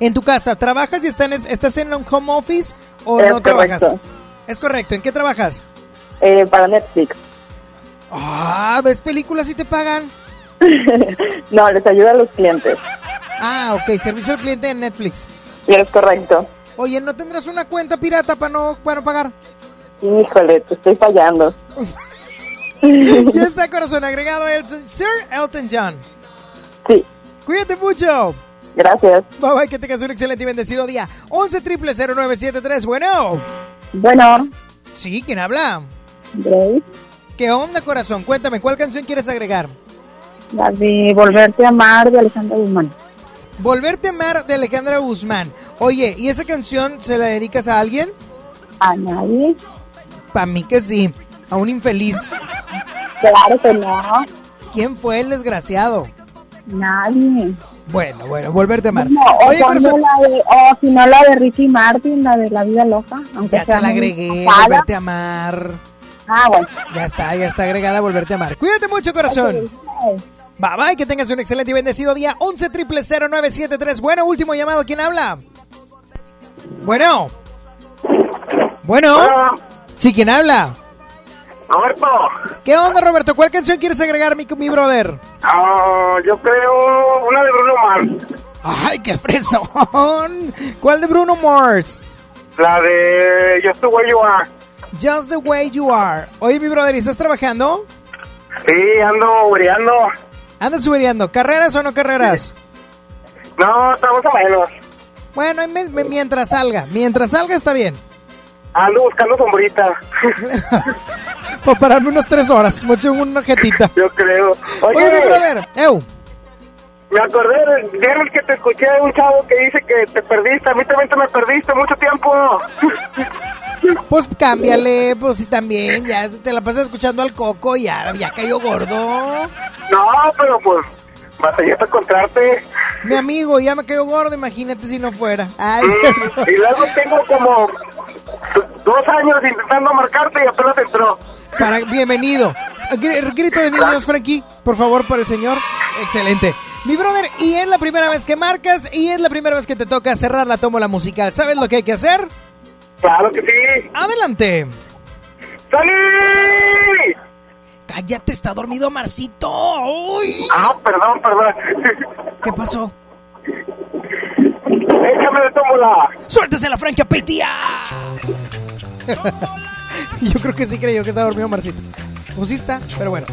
En tu casa. ¿Trabajas y estás en, estás en un home office o Es no trabajas? correcto. Es correcto. ¿En qué trabajas? Eh, para Netflix. Ah, ¿ves películas y te pagan? No, les ayuda a los clientes. Ah, ok. Servicio al cliente en Netflix. Y es correcto. Oye, ¿no tendrás una cuenta pirata para no, para no pagar? Híjole, te estoy fallando. ya está, corazón. Agregado Elton, Sir Elton John. Sí. Cuídate mucho. Gracias. Bye bye, que tengas un excelente y bendecido día. 11 triple 0973. Bueno. Bueno. Sí, ¿quién habla? Grace. ¿Qué onda, corazón? Cuéntame, ¿cuál canción quieres agregar? La de Volverte a amar de Alejandra Guzmán. Volverte a amar de Alejandra Guzmán. Oye, ¿y esa canción se la dedicas a alguien? A nadie. Para mí que sí. A un infeliz. Claro que no. ¿Quién fue el desgraciado? Nadie. Bueno, bueno, volverte a amar. No, o, Oye, corazón, la de, o si no la de Ricky Martin, la de La Vida Loca. Aunque ya sea te la agregué. pasada. Volverte a amar. Ah, bueno. Ya está, ya está agregada Volverte a amar. Cuídate mucho, corazón. Bye bye, que tengas un excelente y bendecido día. 11 triple 0973. Bueno, último llamado. ¿Quién habla? Bueno. Bueno. Sí, ¿quién habla? Roberto, ¿Qué onda, Roberto? ¿Cuál canción quieres agregar, mi, mi brother? ah, yo creo una de Bruno Mars. ¡Ay, qué fresón! ¿Cuál de Bruno Mars? La de Just the Way You Are. Just the way you are. Oye, mi brother, ¿y ¿estás trabajando? Sí, ando buriando. ¿Andas subiendo? ¿Carreras o no carreras? No, estamos a menos. Bueno, mientras salga. Mientras salga está bien. Ando buscando sombrita. Para pararme unas tres horas. Mucho una jetita. Yo creo. Oye, Oye, mi brother. Ew. me acordé del viernes que te escuché de un chavo que dice que te perdiste. A mí también te me perdiste mucho tiempo. Pues cámbiale, pues sí también. Ya te la pasas escuchando al coco y ya, ya cayó gordo. No, pero pues, batallé para encontrarte. Mi amigo, ya me cayó gordo, imagínate si no fuera. Ay, Mm, y luego tengo como Dos años intentando marcarte y apenas entró. Para, bienvenido. Gr- Grito de niños, Frankie, por favor, por el señor. Excelente. Mi brother, y es la primera vez que marcas y es la primera vez que te toca cerrar la tómbola musical. ¿Sabes lo que hay que hacer? Claro que sí. Adelante. ¡Salí! Cállate, está dormido Marcito. Uy. Ah, perdón, perdón. ¿Qué pasó? Échame de tómbola. ¡Suéltese la Frankie Apetia! Yo creo que sí creyó que estaba dormido Marcito. Pues sí está, pero bueno.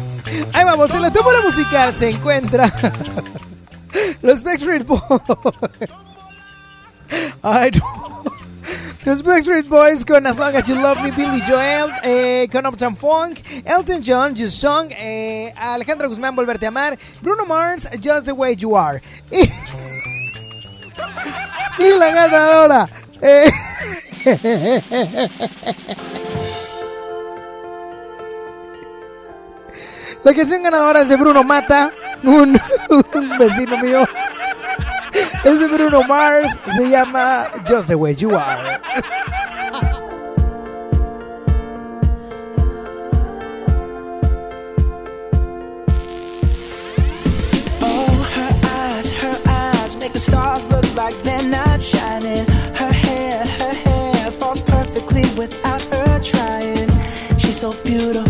Ahí vamos, en la tómbola musical se encuentra los Backstreet Boys. Ay, no. Los Backstreet Boys con As Long As You Love Me, Billy Joel, eh, con Uptown Funk, Elton John, Just Song, eh, Alejandro Guzmán, Volverte a Amar, Bruno Mars, Just the Way You Are. Y, y la ganadora. eh, La canción ganadora es de Bruno Mata, un, un vecino mío. Es de Bruno Mars, se llama Just the Way You Are. Oh, make the stars look like they're not shining. Her hair, her hair falls perfectly without her trying. She's so beautiful,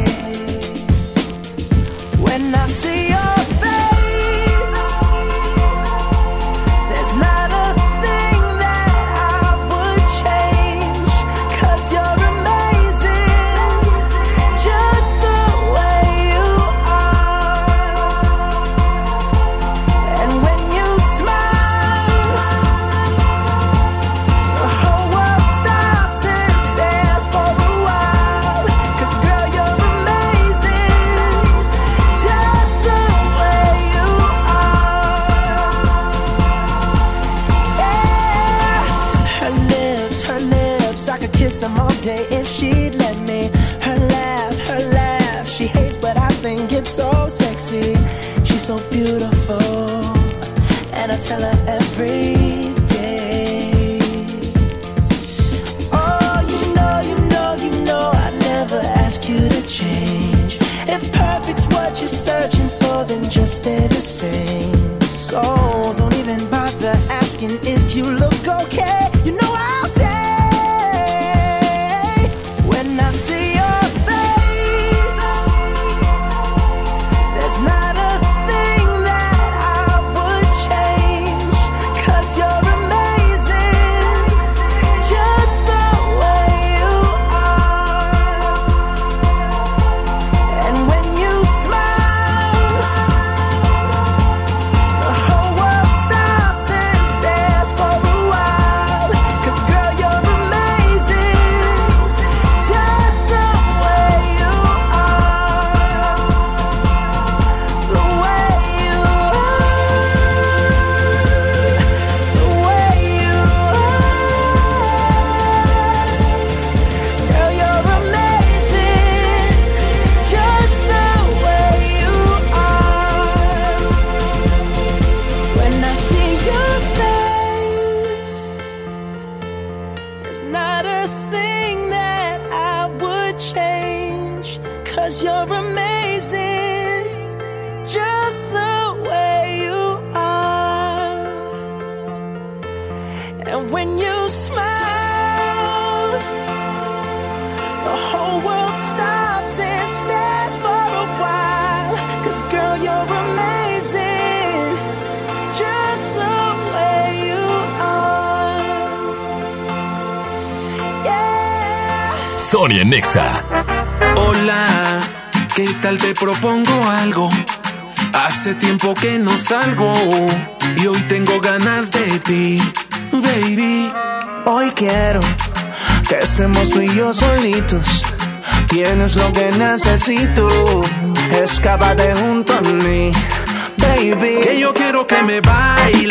sete. Tienes lo que necesito. Escápate junto a mí. baby. Que yo quiero que me bailes,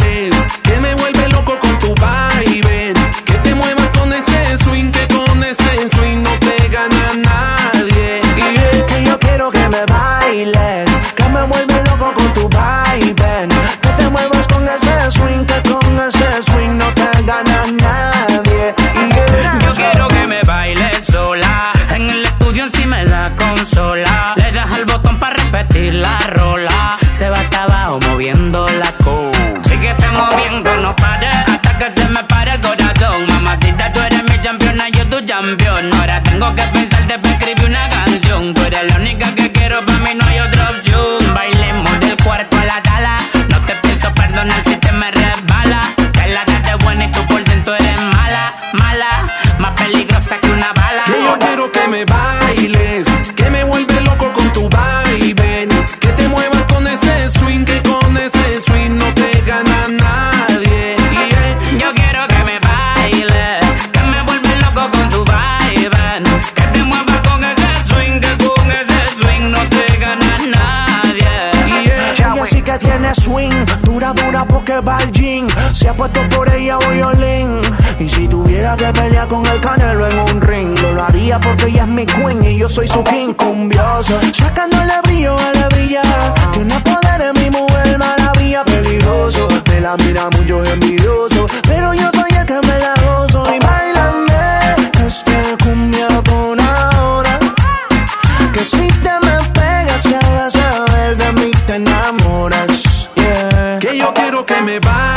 tengo que pensarte para escribir una canción. Tú eres la única que quiero, para mí porque va al gym. Se ha puesto por ella violín. Y si tuviera que pelear con el canelo en un ring, lo haría porque ella es mi queen y yo soy su king cumbioso. Sacándole brillo a la brilla. Tiene poder en mi mujer, maravilla, peligroso. Me la mira mucho envidioso, pero yo soy el que me la gozo. Me bailes,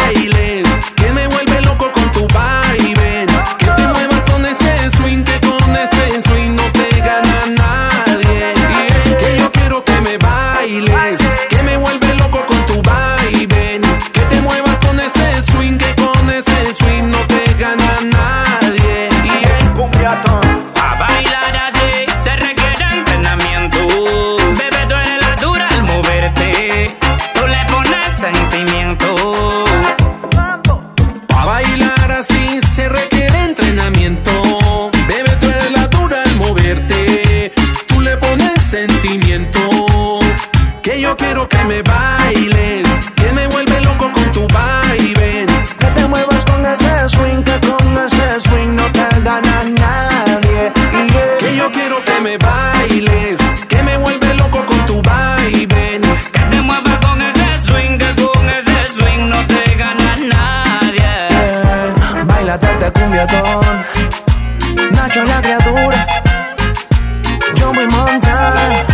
Nacho la criatura. Yo muy montar.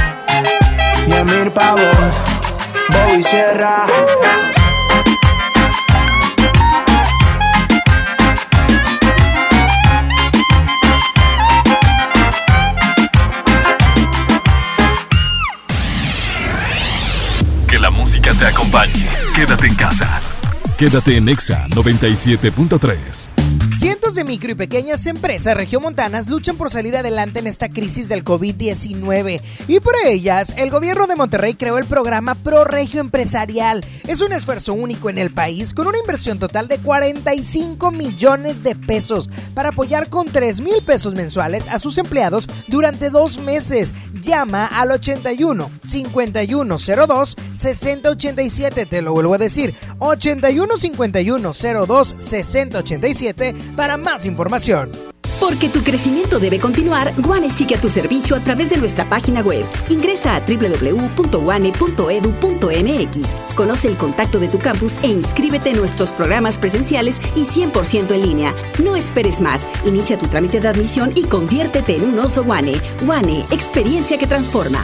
Y Emir Pavón. Bobby Sierra. Que la música te acompañe. Quédate en casa. Quédate en Exa 97.3. Cientos de micro y pequeñas empresas regiomontanas luchan por salir adelante en esta crisis del COVID-19 y por ellas el gobierno de Monterrey creó el programa Pro Regio Empresarial. Es un esfuerzo único en el país con una inversión total de 45 millones de pesos para apoyar con 3 mil pesos mensuales a sus empleados durante dos meses. Llama al 81 5102 6087, te lo vuelvo a decir, 81 51 02 6087 para más información. Porque tu crecimiento debe continuar, Guane sigue a tu servicio a través de nuestra página web. Ingresa a www.guane.edu.mx. Conoce el contacto de tu campus e inscríbete en nuestros programas presenciales y 100% en línea. No esperes más. Inicia tu trámite de admisión y conviértete en un oso Guane. Guane, experiencia que transforma.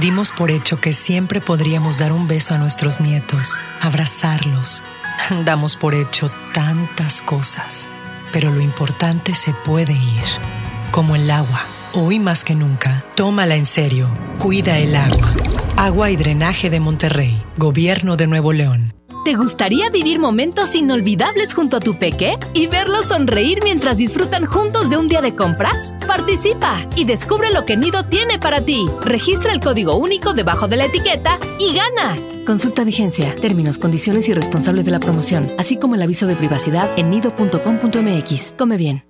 Dimos por hecho que siempre podríamos dar un beso a nuestros nietos, abrazarlos. Damos por hecho tantas cosas, pero lo importante se puede ir, como el agua. Hoy más que nunca, tómala en serio, cuida el agua. Agua y Drenaje de Monterrey, Gobierno de Nuevo León. ¿Te gustaría vivir momentos inolvidables junto a tu peque y verlos sonreír mientras disfrutan juntos de un día de compras? Participa y descubre lo que Nido tiene para ti. Registra el código único debajo de la etiqueta y gana. Consulta vigencia, términos, condiciones y responsable de la promoción, así como el aviso de privacidad en nido.com.mx. Come bien.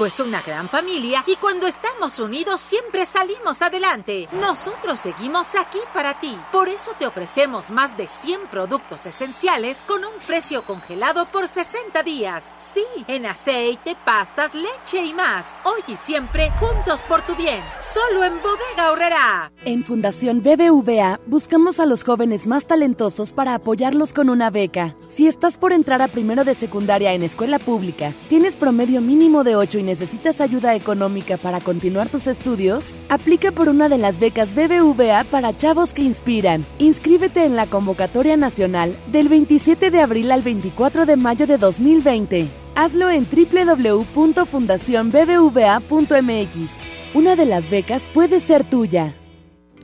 Es una gran familia y cuando estamos unidos siempre salimos adelante. Nosotros seguimos aquí para ti. Por eso te ofrecemos más de 100 productos esenciales con un precio congelado por 60 días. Sí, en aceite, pastas, leche y más. Hoy y siempre juntos por tu bien. Solo en Bodega Horrera. En Fundación BBVA buscamos a los jóvenes más talentosos para apoyarlos con una beca. Si estás por entrar a primero de secundaria en escuela pública, tienes promedio mínimo de 8 necesitas ayuda económica para continuar tus estudios, aplica por una de las becas BBVA para chavos que inspiran. Inscríbete en la convocatoria nacional del 27 de abril al 24 de mayo de 2020. Hazlo en www.fundacionbbva.mx. Una de las becas puede ser tuya.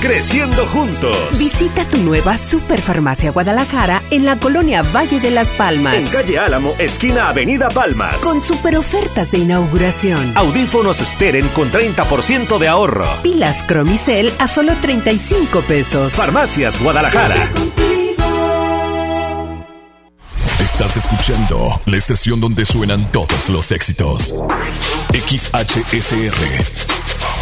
Creciendo juntos. Visita tu nueva Superfarmacia Guadalajara en la colonia Valle de las Palmas. En calle Álamo, esquina Avenida Palmas. Con super ofertas de inauguración. Audífonos Steren con 30% de ahorro. Pilas Cromicel a solo 35 pesos. Farmacias Guadalajara. Estás escuchando la estación donde suenan todos los éxitos. XHSR.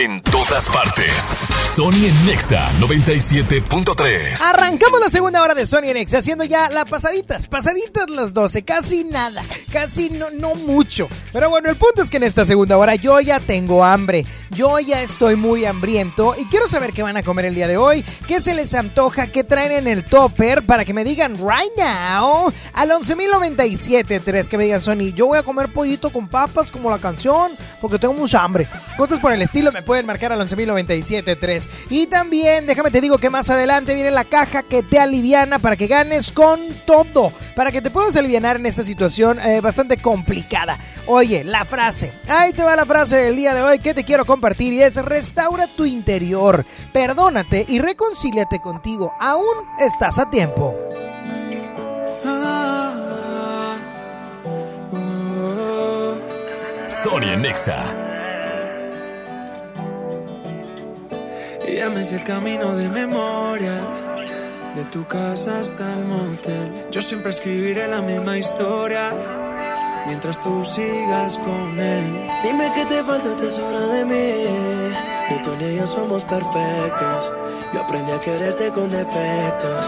En todas partes. Sony en Nexa 97.3. Arrancamos la segunda hora de Sony en Nexa, haciendo ya las pasaditas, pasaditas las 12, casi nada, casi no, no mucho. Pero bueno, el punto es que en esta segunda hora yo ya tengo hambre, yo ya estoy muy hambriento y quiero saber qué van a comer el día de hoy, qué se les antoja, qué traen en el topper para que me digan right now al 11.097.3 que me digan Sony, yo voy a comer pollito con papas como la canción porque tengo mucha hambre. Cosas por el estilo me pueden marcar al 11.097.3. Y también, déjame te digo que más adelante viene la caja que te aliviana para que ganes con todo, para que te puedas aliviar en esta situación eh, bastante complicada. Oye, la frase, ahí te va la frase del día de hoy que te quiero compartir y es restaura tu interior, perdónate y reconcíliate contigo, aún estás a tiempo. Sony en Nexa. Ya el camino de memoria. De tu casa hasta el motel. Yo siempre escribiré la misma historia. Mientras tú sigas con él. Dime que te falta, te de mí. Ni tú ni yo somos perfectos. Yo aprendí a quererte con defectos.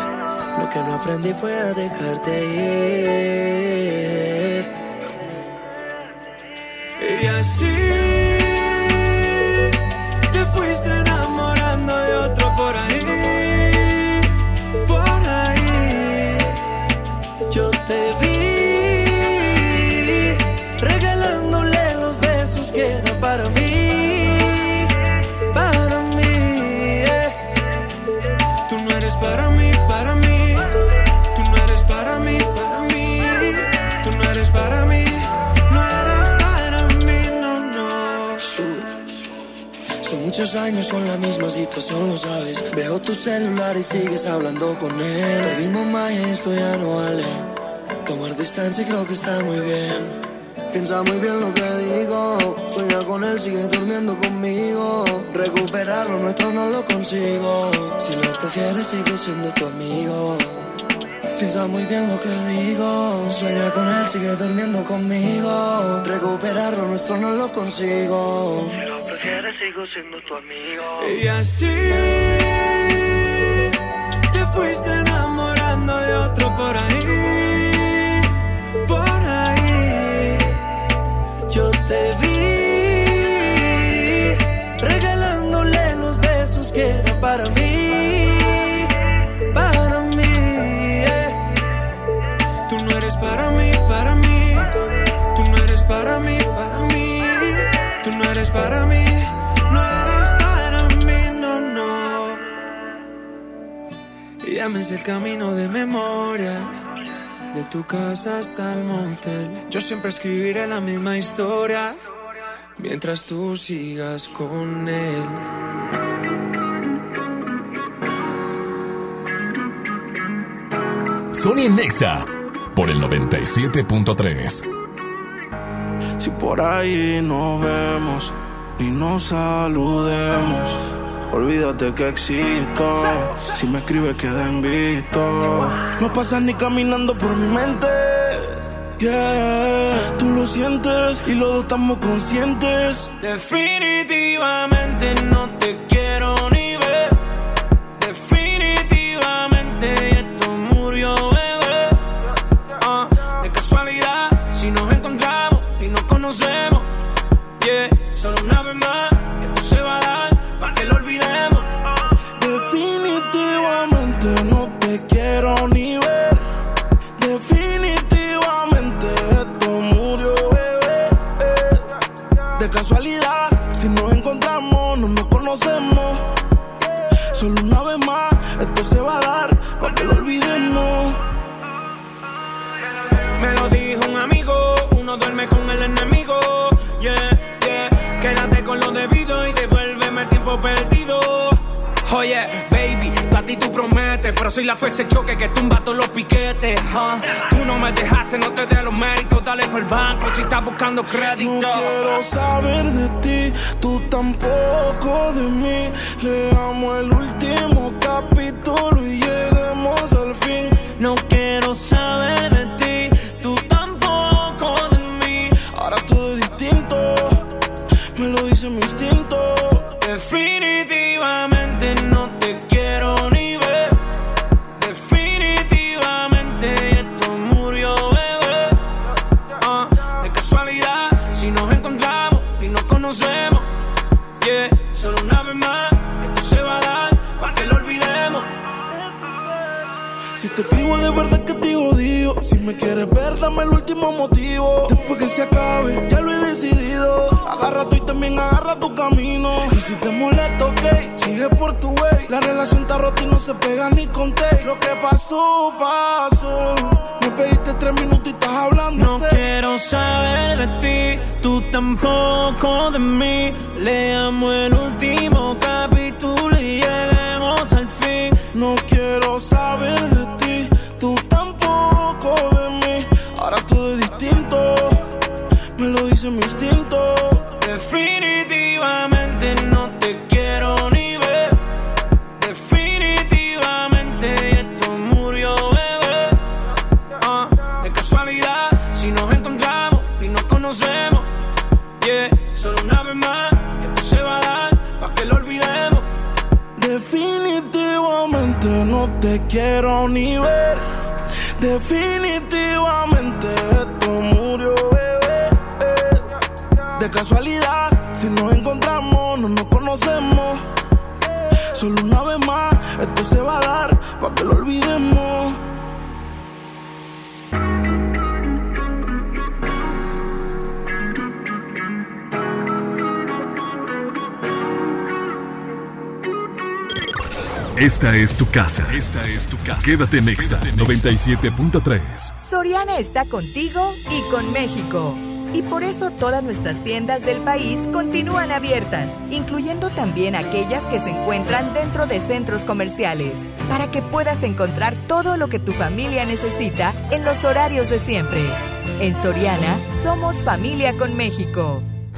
Lo que no aprendí fue a dejarte ir. Y así te fuiste muchos años con la misma situación, lo sabes. Veo tu celular y sigues hablando con él. Perdimos más esto ya no vale. Tomar distancia creo que está muy bien. Piensa muy bien lo que digo. Sueña con él, sigue durmiendo conmigo. Recuperar lo nuestro no lo consigo. Si lo prefieres, sigo siendo tu amigo. Piensa muy bien lo que digo. Sueña con él, sigue durmiendo conmigo. Recuperar lo nuestro no lo consigo. Si lo prefieres, sigo siendo tu amigo. Y así te fuiste enamorando de otro por ahí, por ahí. Yo te vi regalándole los besos que eran para mí, para mí, no eres para mí, no, no. Sé el camino de memoria. De tu casa hasta el motel. Yo siempre escribiré la misma historia. Mientras tú sigas con él. Sony Nexa por el 97.3. Si por ahí nos vemos y nos saludemos, olvídate que existo. Si me escribes, queda en visto. No pasas ni caminando por mi mente. Yeah, tú lo sientes y los dos estamos conscientes. Definitivamente no te si buscando crédito. No quiero saber de ti, tú tampoco de mí. Leamos el último tres minutos y estás hablando No quiero saber de ti, tú tampoco de mí. Leamos el casa. Esta es tu casa. Quédate en Exa 97.3. Soriana está contigo y con México. Y por eso todas nuestras tiendas del país continúan abiertas, incluyendo también aquellas que se encuentran dentro de centros comerciales, para que puedas encontrar todo lo que tu familia necesita en los horarios de siempre. En Soriana, somos familia con México.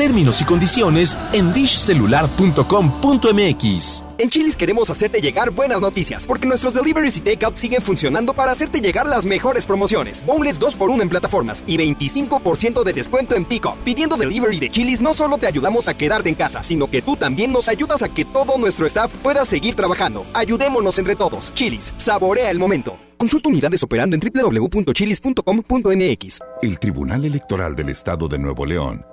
Términos y condiciones en dishcelular.com.mx. En Chilis queremos hacerte llegar buenas noticias, porque nuestros deliveries y takeout siguen funcionando para hacerte llegar las mejores promociones. Bowls 2x1 en plataformas y 25% de descuento en pico. Pidiendo delivery de Chilis no solo te ayudamos a quedarte en casa, sino que tú también nos ayudas a que todo nuestro staff pueda seguir trabajando. Ayudémonos entre todos. Chilis, saborea el momento. Consulta unidades operando en www.chilis.com.mx. El Tribunal Electoral del Estado de Nuevo León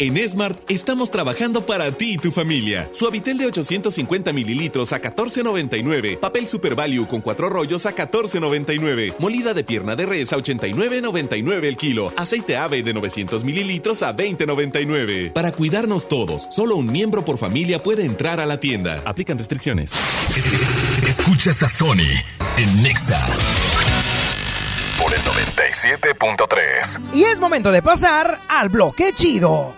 En Smart estamos trabajando para ti y tu familia. Suavitel de 850 mililitros a 14.99. Papel Super Value con cuatro rollos a 14.99. Molida de pierna de res a 89.99 el kilo. Aceite ave de 900 mililitros a 20.99. Para cuidarnos todos, solo un miembro por familia puede entrar a la tienda. Aplican restricciones. Escuchas a Sony en Nexa 97.3. Y es momento de pasar al bloque chido.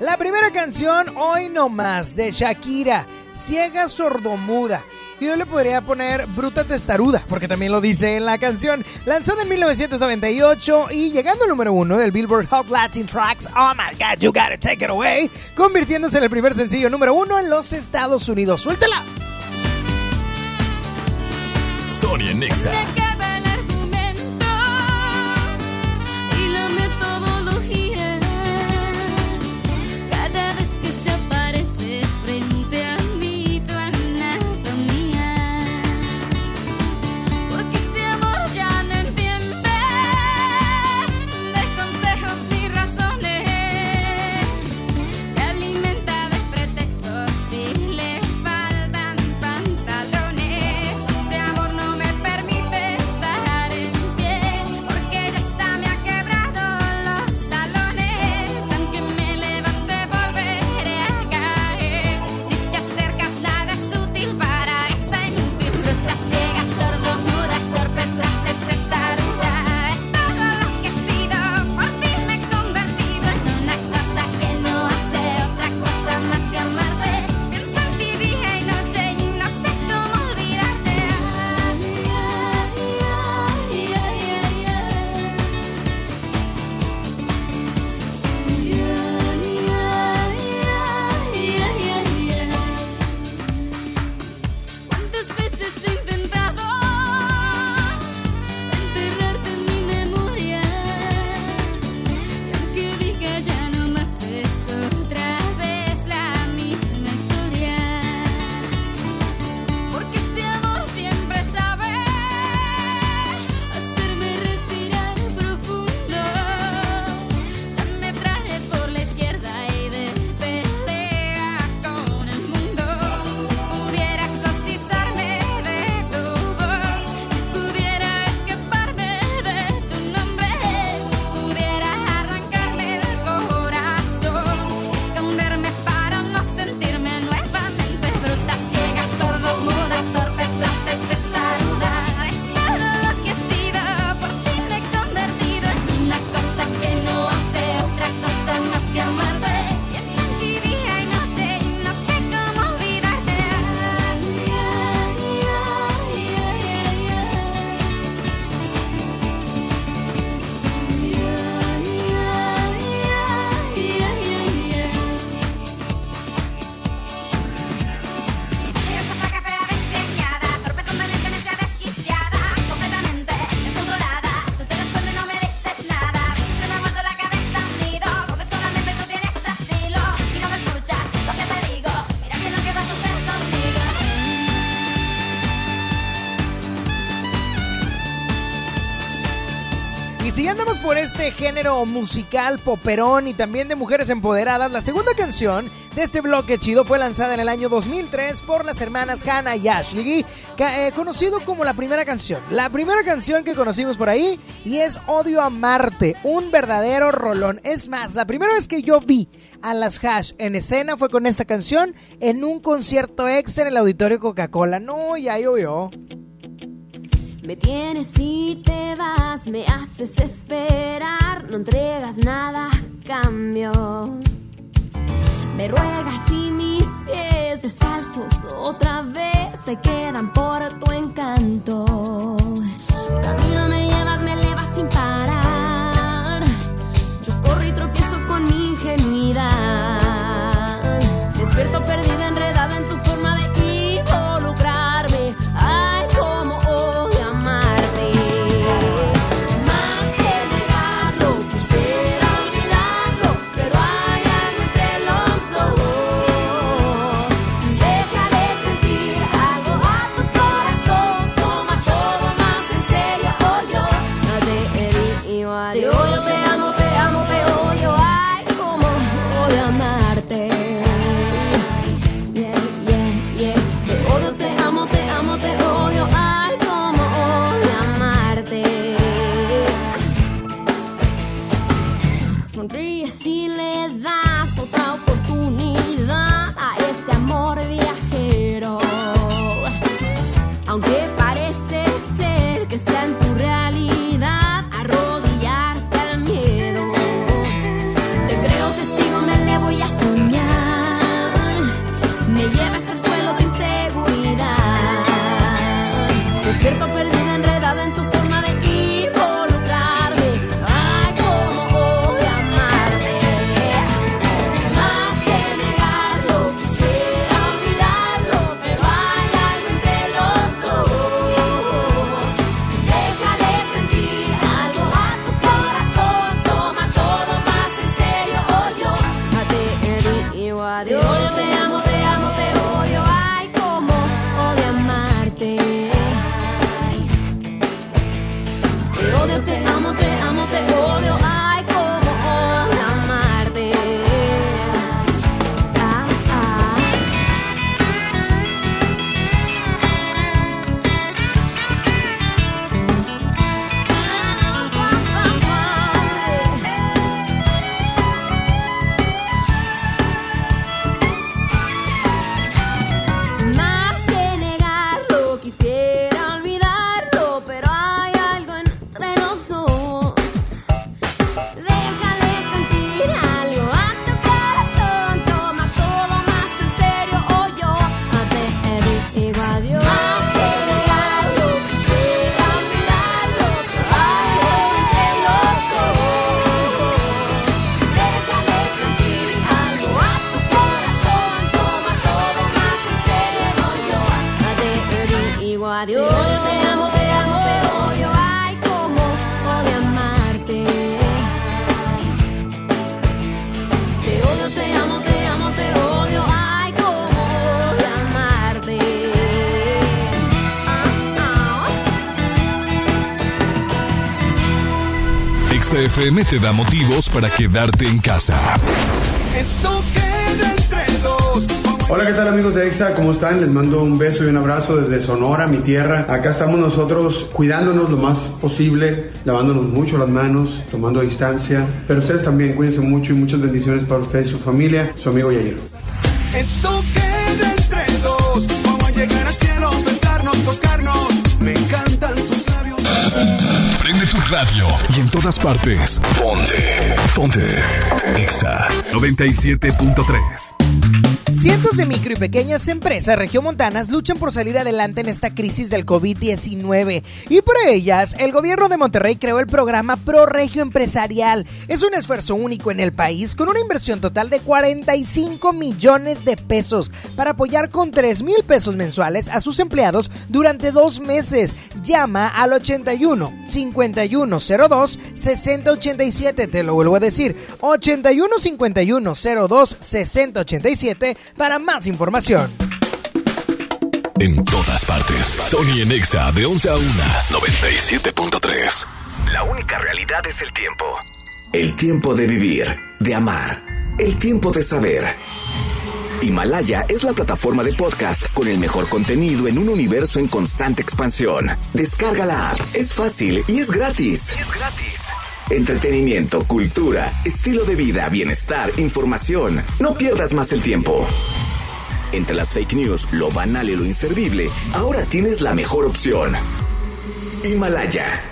La primera canción, hoy no más, de Shakira, Ciega Sordomuda. Y yo le podría poner Bruta Testaruda, porque también lo dice en la canción. Lanzada en 1998 y llegando al número uno del Billboard Hot Latin Tracks, Oh My God, You Gotta Take It Away, convirtiéndose en el primer sencillo número uno en los Estados Unidos. ¡Suéltela! Sony en este género musical, poperón y también de mujeres empoderadas, la segunda canción de este bloque chido fue lanzada en el año 2003 por las hermanas Hannah y Ashley, eh, conocido como la primera canción. La primera canción que conocimos por ahí y es Odio a Marte, un verdadero rolón. Es más, la primera vez que yo vi a las Hash en escena fue con esta canción en un concierto ex en el auditorio Coca-Cola. No, ya llovió. Me tienes y te vas, me haces esperar, no entregas nada cambio. Me ruegas y mis pies descalzos otra vez se quedan por tu encanto. Camino me llevas, me elevas sin parar. Yo corro y tropiezo con mi ingenuidad. XFM te da motivos para quedarte en casa. Esto queda entre dos. Hola, ¿qué tal amigos de EXA? ¿Cómo están? Les mando un beso y un abrazo desde Sonora, mi tierra. Acá estamos nosotros cuidándonos lo más posible, lavándonos mucho las manos, tomando distancia. Pero ustedes también cuídense mucho y muchas bendiciones para ustedes y su familia. Su amigo Yair. Esto radio y en todas partes. Ponte. Ponte. Exa 97.3. Cientos de micro y pequeñas empresas regiomontanas luchan por salir adelante en esta crisis del COVID-19 y por ellas el gobierno de Monterrey creó el programa Pro Regio Empresarial. Es un esfuerzo único en el país con una inversión total de 45 millones de pesos para apoyar con 3 mil pesos mensuales a sus empleados durante dos meses. Llama al 81 5102 6087, te lo vuelvo a decir, 81 5102 6087 para más información. En todas partes. Sony en Exa de 11 a 1. 97.3. La única realidad es el tiempo. El tiempo de vivir, de amar, el tiempo de saber. Himalaya es la plataforma de podcast con el mejor contenido en un universo en constante expansión. Descarga la app, es fácil y es gratis. Es gratis. Entretenimiento, cultura, estilo de vida, bienestar, información. No pierdas más el tiempo. Entre las fake news, lo banal y lo inservible, ahora tienes la mejor opción. Himalaya.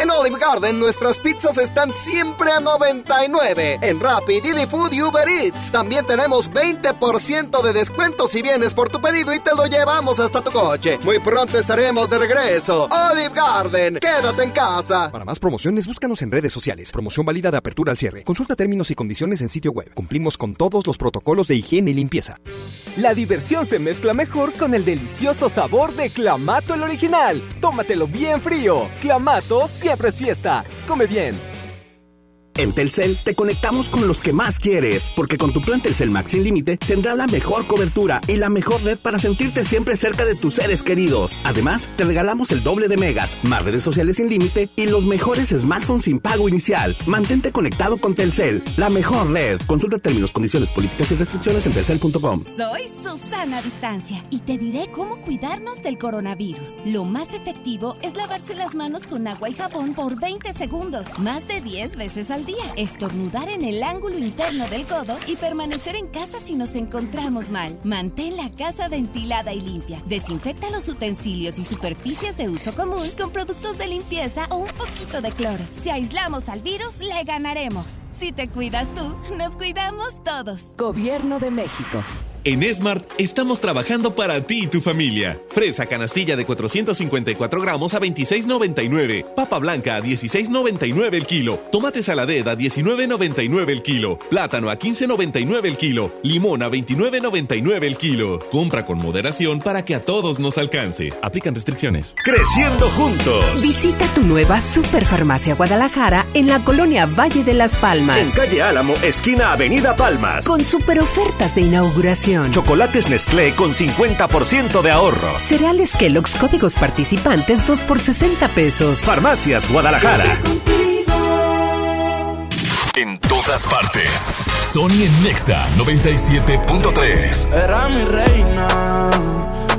En Olive Garden nuestras pizzas están siempre a 99. En Rapid, Didi Food y Uber Eats también tenemos 20% de descuento si vienes por tu pedido y te lo llevamos hasta tu coche. Muy pronto estaremos de regreso. Olive Garden, quédate en casa. Para más promociones, búscanos en redes sociales. Promoción válida de apertura al cierre. Consulta términos y condiciones en sitio web. Cumplimos con todos los protocolos de higiene y limpieza. La diversión se mezcla mejor con el delicioso sabor de Clamato el original. Tómatelo bien frío. Clamato siempre es fiesta. Come bien. En Telcel te conectamos con los que más quieres, porque con tu plan Telcel Max sin límite tendrás la mejor cobertura y la mejor red para sentirte siempre cerca de tus seres queridos. Además, te regalamos el doble de megas, más redes sociales sin límite y los mejores smartphones sin pago inicial. Mantente conectado con Telcel, la mejor red. Consulta términos, condiciones, políticas y restricciones en telcel.com. Soy Susana Distancia y te diré cómo cuidarnos del coronavirus. Lo más efectivo es lavarse las manos con agua y jabón por 20 segundos, más de 10 veces al día. Estornudar en el ángulo interno del codo y permanecer en casa si nos encontramos mal. Mantén la casa ventilada y limpia. Desinfecta los utensilios y superficies de uso común con productos de limpieza o un poquito de cloro. Si aislamos al virus, le ganaremos. Si te cuidas tú, nos cuidamos todos. Gobierno de México. En Smart estamos trabajando para ti y tu familia. Fresa canastilla de 454 gramos a 26.99. Papa blanca a 16.99 el kilo. Tomate saladed a 19.99 el kilo. Plátano a 15.99 el kilo. Limón a 29.99 el kilo. Compra con moderación para que a todos nos alcance. Aplican restricciones. Creciendo juntos. Visita tu nueva Superfarmacia Guadalajara en la colonia Valle de las Palmas. En calle Álamo, esquina Avenida Palmas. Con super ofertas de inauguración. Chocolates Nestlé con 50% de ahorro. Cereales Kellogg's códigos participantes 2 por 60 pesos. Farmacias Guadalajara. En todas partes. Sony en Nexa 97.3. Era mi reina,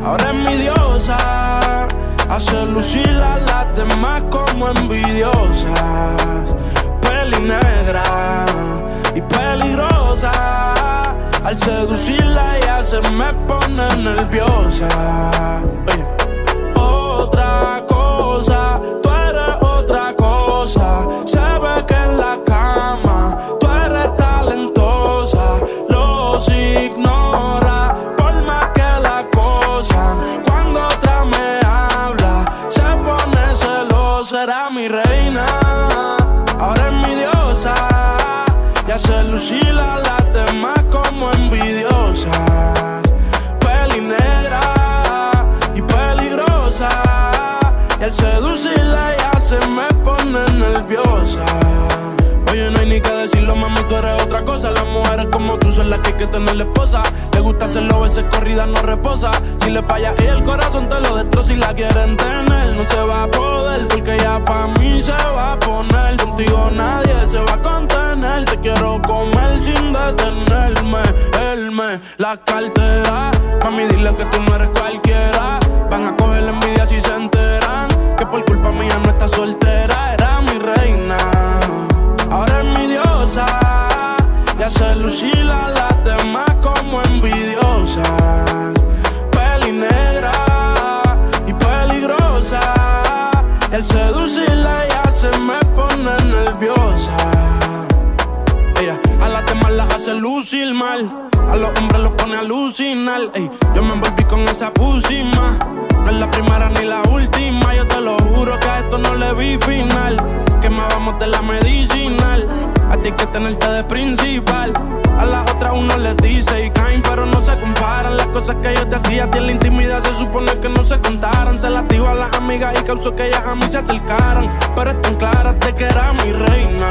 ahora es mi diosa. Hace lucir a las demás como envidiosas. Peli negra y peligrosa. Al seducirla ella se me pone nerviosa. Oye. Otra cosa, tú eres otra cosa. Se ve que en la tú eres otra cosa. Las mujeres como tú son las que hay que tener la esposa. Le gusta hacerlo, veces corrida no reposa. Si le falla y el corazón te lo destroza y la quieren tener. No se va a poder porque ya pa' mí se va a poner. Contigo nadie se va a contener. Te quiero comer sin detenerme. Él me la cartera. Mami, dile que tú no eres cualquiera. Van a coger la envidia si se enteran. Que por culpa mía no está soltera. Era mi reina ahora es mi diosa. Y hace lucir a las como envidiosas. Peli negra y peligrosa. Al seducirla ya se me pone nerviosa. Ella a las demás las hace lucir mal. A los hombres los pone a alucinar. Ey, yo me envolví con esa pusima. No es la primera ni la última. Yo te lo juro que a esto no le vi final. tomate la medicinal. A ti hay que tenerte de principal. A las otras uno les dice y caen, pero no se comparan. Las cosas que yo te hacía a ti en la intimidad se supone que no se contaran. Se las digo a las amigas y causó que ellas a mí se acercaran. Pero están claras de que era mi reina.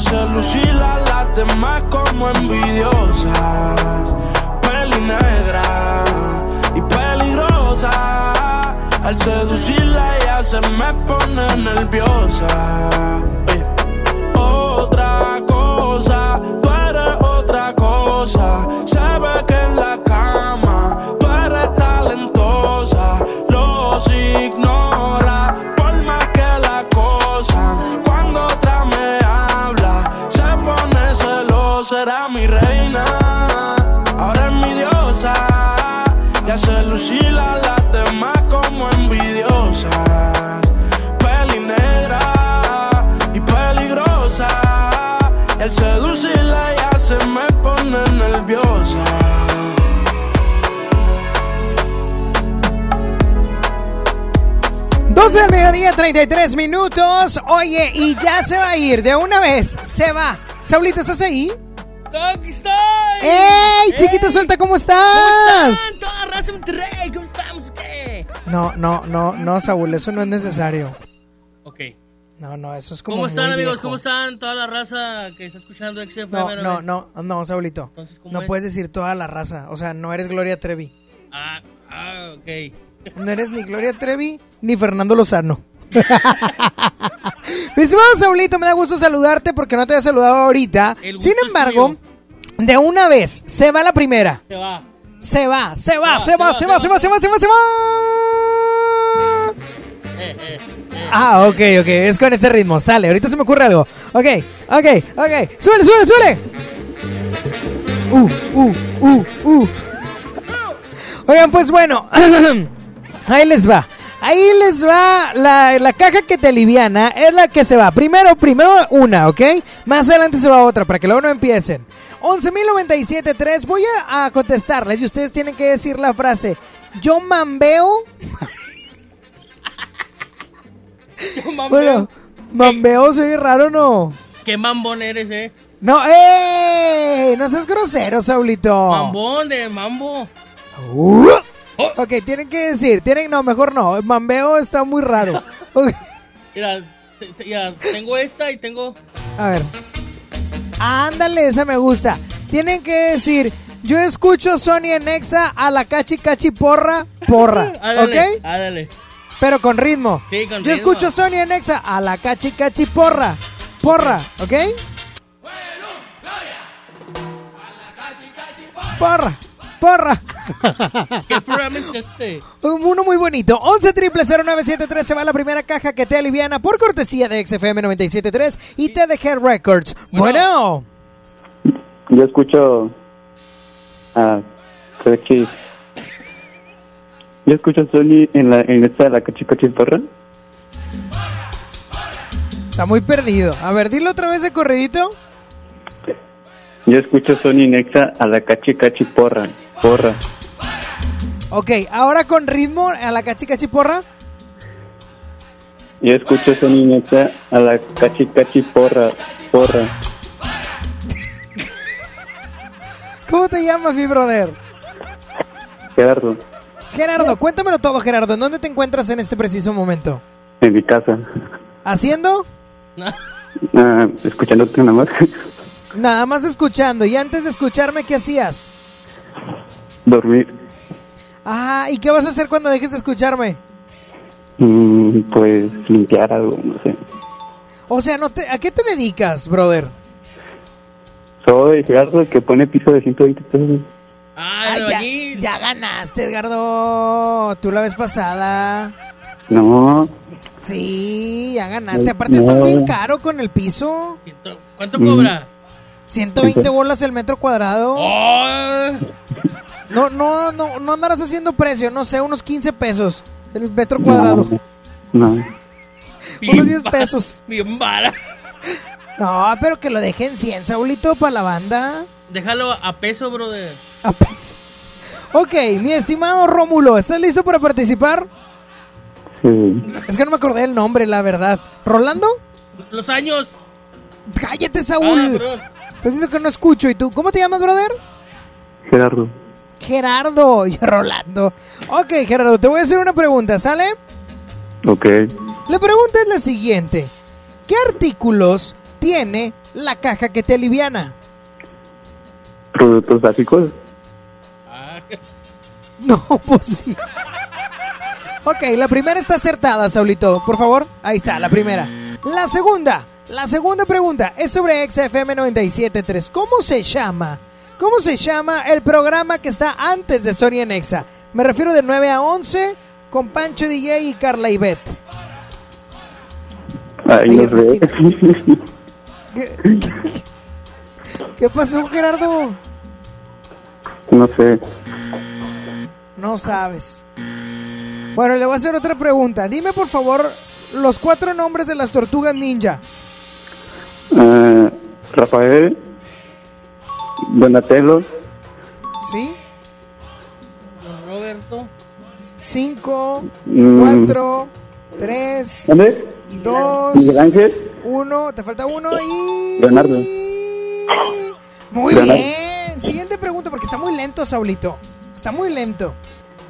Hace lucir a las demás como envidiosas. Peli negra y peligrosa. Al seducirla ella se me pone nerviosa. Oye. Otra cosa, tú eres otra cosa. Se ve que en la cama tú eres talentosa. Los ignora mi reina, ahora es mi diosa. Y hace lucir a las demás como envidiosas. Peli negra y peligrosa. El seducirla ya se me pone nerviosa. 12 del mediodía, 33 minutos. Oye, y ya se va a ir de una vez. Se va. Saulito, ¿estás ahí? ¡Aquí estoy! ¡Ey, chiquita suelta, ¿cómo estás? ¿Cómo están? Toda raza Monterrey, ¿cómo estamos? ¿Qué? No, no, no, no, Saúl, eso no es necesario. Ok. No, no, eso es como. ¿Cómo están, muy amigos? viejo. ¿Cómo están? Toda la raza que está escuchando XFM. No, no, no, no, Saulito. ¿cómo No es? puedes decir toda la raza. O sea, no eres Gloria Trevi. Ah, ah, ok. No eres ni Gloria Trevi ni Fernando Lozano. Mi estimado Saulito, me da gusto saludarte porque no te había saludado ahorita. Sin embargo, de una vez, se va la primera. Se va. Se va, se va, se va, se va, se va, se va, se va, se va. Ah, ok, ok, es con ese ritmo. Sale, ahorita se me ocurre algo. Ok, ok, ok. Suele, suele, suele. Uh, uh, uh, uh. Oigan, pues bueno, ahí les va. Ahí les va la, la caja que te aliviana, es la que se va. Primero, primero una, ¿ok? Más adelante se va otra para que luego no empiecen. 11.097.3, voy a, a contestarles y ustedes tienen que decir la frase, yo mambeo. Yo mambeo. Bueno, mambeo soy raro, ¿no? ¿Qué mambón eres, eh? No, ¡ey! No seas grosero, Saulito. Mambón de mambo. Uh. Ok, tienen que decir, tienen, no, mejor no. Mambeo está muy raro. Mira, te- te- mira, tengo esta y tengo. A ver. Ándale, esa me gusta. Tienen que decir, yo escucho Sony en Exa a la cachi cachi porra, porra. Ándale, ¿Ok? ándale. Pero con ritmo. Sí, con Yo ritmo. escucho Sony en Exa a la cachi cachi porra, porra. ¿Ok? Porra, porra. ¿Qué programa es este? Uno muy bonito. 11 triple 0973 se va la primera caja que te aliviana por cortesía de XFM 973 y TDG Records. Bueno. Yo escucho a Cachi. Yo escucho a Sony en, la, en esta de la Cachicochitorra. Está muy perdido. A ver, dilo otra vez de corridito. Yo escucho Sony Nexa a la Cachi Cachi Porra. Porra. Ok, ahora con ritmo a la cachi cachi porra. Yo escucho Sony Nexa a la Cachi Cachi Porra. Porra. ¿Cómo te llamas, mi brother? Gerardo, Gerardo, cuéntamelo todo, Gerardo. ¿En dónde te encuentras en este preciso momento? en mi casa. ¿Haciendo? Ah, escuchándote una más. Nada más escuchando. Y antes de escucharme, ¿qué hacías? Dormir. Ah, ¿y qué vas a hacer cuando dejes de escucharme? Mm, pues limpiar algo, no sé. O sea, no te, ¿a qué te dedicas, brother? Soy Gerardo el que pone piso de 120 pesos. Ah, ya, ya ganaste, Edgardo. Tú la vez pasada. No, Sí, ya ganaste. Aparte, No. estás bien caro con el piso. ¿Cuánto Mm. cobra? 120 bolas el metro cuadrado. Oh. No, no, no, no andarás haciendo precio, no sé, unos 15 pesos el metro cuadrado. no. Unos 10 pesos. Bien vara. No, pero que lo dejen 100, Saulito, para la banda. Déjalo a peso, brother. Ok, mi estimado Rómulo, ¿estás listo para participar? Sí. Es que no me acordé el nombre, la verdad. ¿Rolando? Los años. Cállate, Saúl. Ah, Te digo que no escucho. ¿Y tú? ¿Cómo te llamas, brother? Gerardo. Gerardo. Y Rolando. Ok, Gerardo, te voy a hacer una pregunta, ¿sale? Ok. La pregunta es la siguiente. ¿Qué artículos tiene la caja que te aliviana? Productos básicos. No, pues sí. Ok, la primera está acertada, Saulito. Por favor, ahí está, la primera. La segunda, la segunda pregunta es sobre XFM 97.3. ¿Cómo se llama? ¿Cómo se llama el programa que está antes de Sony en Exa? Me refiero de 9 a 11 con Pancho DJ y Carla Ibet. Ay, no sé. ¿Qué, ¿Qué pasó, Gerardo? no sé. No sabes. Bueno, le voy a hacer otra pregunta. Dime, por favor, los cuatro nombres de las tortugas ninja. Ah, Rafael. Donatello. ¿Sí? Don Roberto. Cinco, Mm. cuatro, tres, ¿Dónde? dos, Miguel Ángel. uno. Te falta uno y... Leonardo. Muy Leonardo. bien. Siguiente pregunta, porque está muy lento, Saulito. Está muy lento.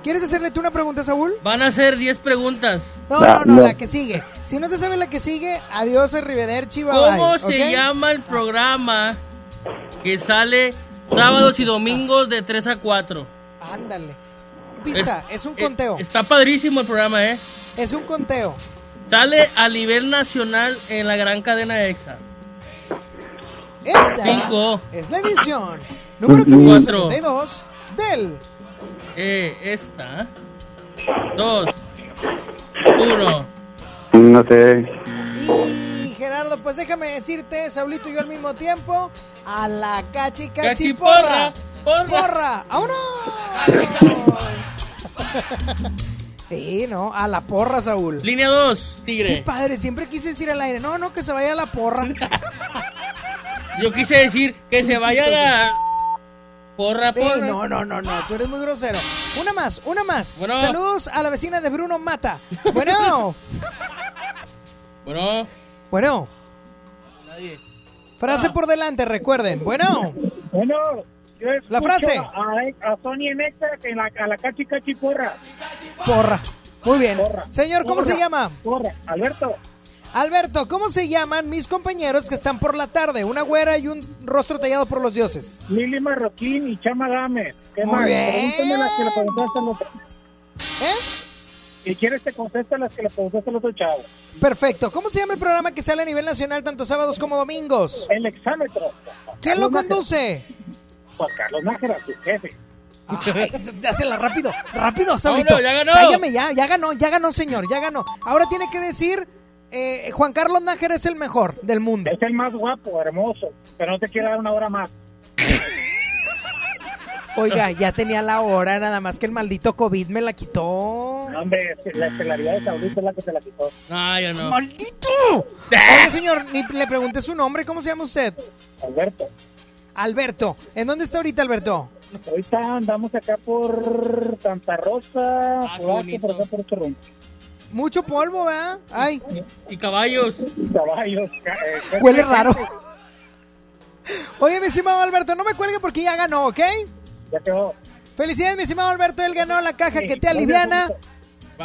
¿Quieres hacerle tú una pregunta, Saúl? Van a ser 10 preguntas. No, no, no, no. la que sigue. Si no se sabe la que sigue, adiós, arrivederci, bye ¿Cómo bye, se llama el programa que sale sábados y domingos de 3 a 4? Ándale. Pista, es, un eh, conteo. está padrísimo el programa, ¿eh? Es un conteo. Sale a nivel nacional en la gran cadena EXA. Esta Cinco. es la edición número Cuatro. 572 del Eh, esta. Dos. Uno. No sé. Y Gerardo, pues déjame decirte, Saulito y yo al mismo tiempo, a la cachi cachi porra. porra. Porra, ¡vámonos! Sí, no, a la porra, Saúl. Línea 2, Qué Tigre. padre, siempre quise decir al aire, no, no, que se vaya a la porra. Yo quise decir que se vaya a... Porra, Sí, porra. no, no, no, no, tú eres muy grosero. Una más, una más. Bueno. Saludos a la vecina de Bruno Mata. Bueno, Bueno, bueno. nadie. Frase Ah. por delante, recuerden. Bueno, Bueno, yo La frase. A, a Sony en la, a la cachi cachi porra. porra. Muy bien. Porra. Señor, ¿cómo Porra. se llama? Porra. Alberto, Alberto, ¿cómo se llaman mis compañeros que están por la tarde? Una güera y un rostro tallado por los dioses. Lili Marroquín y Chama Gámez. ¿Qué Muy más? bien. Pregúntame las que le preguntaste al otro. ¿Eh? Si quieres te contesto las que le preguntaste al otro chavo. Perfecto. ¿Cómo se llama el programa que sale a nivel nacional tanto sábados como domingos? El exámetro. ¿Quién lo Carlos Nájera. conduce? Juan Carlos Nájera, su jefe. Ay, Hacela rápido, rápido, Saulito. Vámonos, ya ganó. Cállame ya, ya ganó, ya ganó, señor, ya ganó. Ahora tiene que decir, eh, Juan Carlos Nájera es el mejor del mundo. Es el más guapo, hermoso. Pero no te quiero dar una hora más. Oiga, ya tenía la hora, nada más que el maldito COVID me la quitó. No, hombre, la estelaridad de Saulito es la que se la quitó. Ah, yo no. ¡Maldito! Oye, señor, ni le pregunté su nombre, ¿cómo se llama usted? Alberto. Alberto. ¿En dónde está ahorita, Alberto? Ahorita andamos acá por Santa Rosa, Ah, por, acá, por acá, por rumbo. Mucho polvo, ¿verdad? Ay, Y caballos. Caballos. ca- eh, huele raro. Oye, mi estimado Alberto, no me cuelgue porque ya ganó, ¿ok? Ya quedó. Felicidades, mi estimado Alberto, él ganó la caja que te aliviana.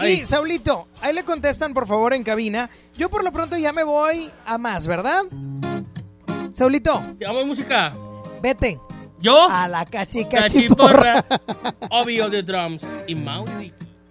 Y, Saulito, ahí le contestan, por favor, en cabina. Yo por lo pronto ya me voy a más, ¿verdad? Saulito, Vamos música. vete. ¿Yo? A la cachi cachiporra. Cachiporra. Obvio de drums. Y Maui.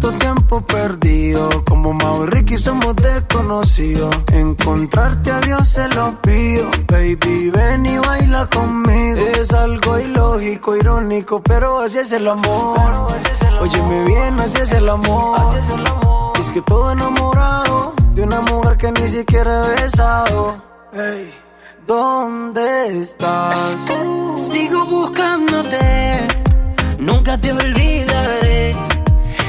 Tanto tiempo perdido, como Mau y Ricky somos desconocidos. Encontrarte a Dios se lo pido, baby, ven y baila conmigo. Es algo ilógico, irónico, pero así es el amor. Óyeme bien, así es el amor. Es que todo enamorado de una mujer que ni siquiera he besado. Ey, ¿dónde estás? Sigo buscándote, nunca te olvidaré.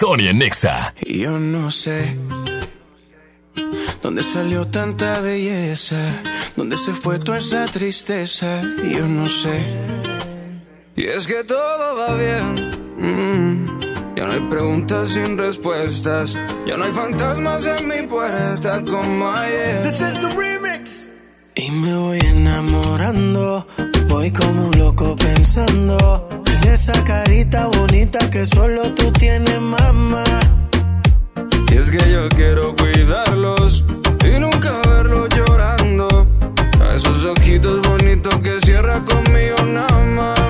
Sonia Nexa. Y yo no sé dónde salió tanta belleza, dónde se fue toda esa tristeza. Y yo no sé. Y es que todo va bien. mm. Ya no hay preguntas sin respuestas. Ya no hay fantasmas en mi puerta como ayer. This is the remix. Y me voy enamorando, voy como un loco pensando en esa carita bonita que solo tú tienes, mamá. Y es que yo quiero cuidarlos y nunca verlos llorando. A esos ojitos bonitos que cierra conmigo nada más.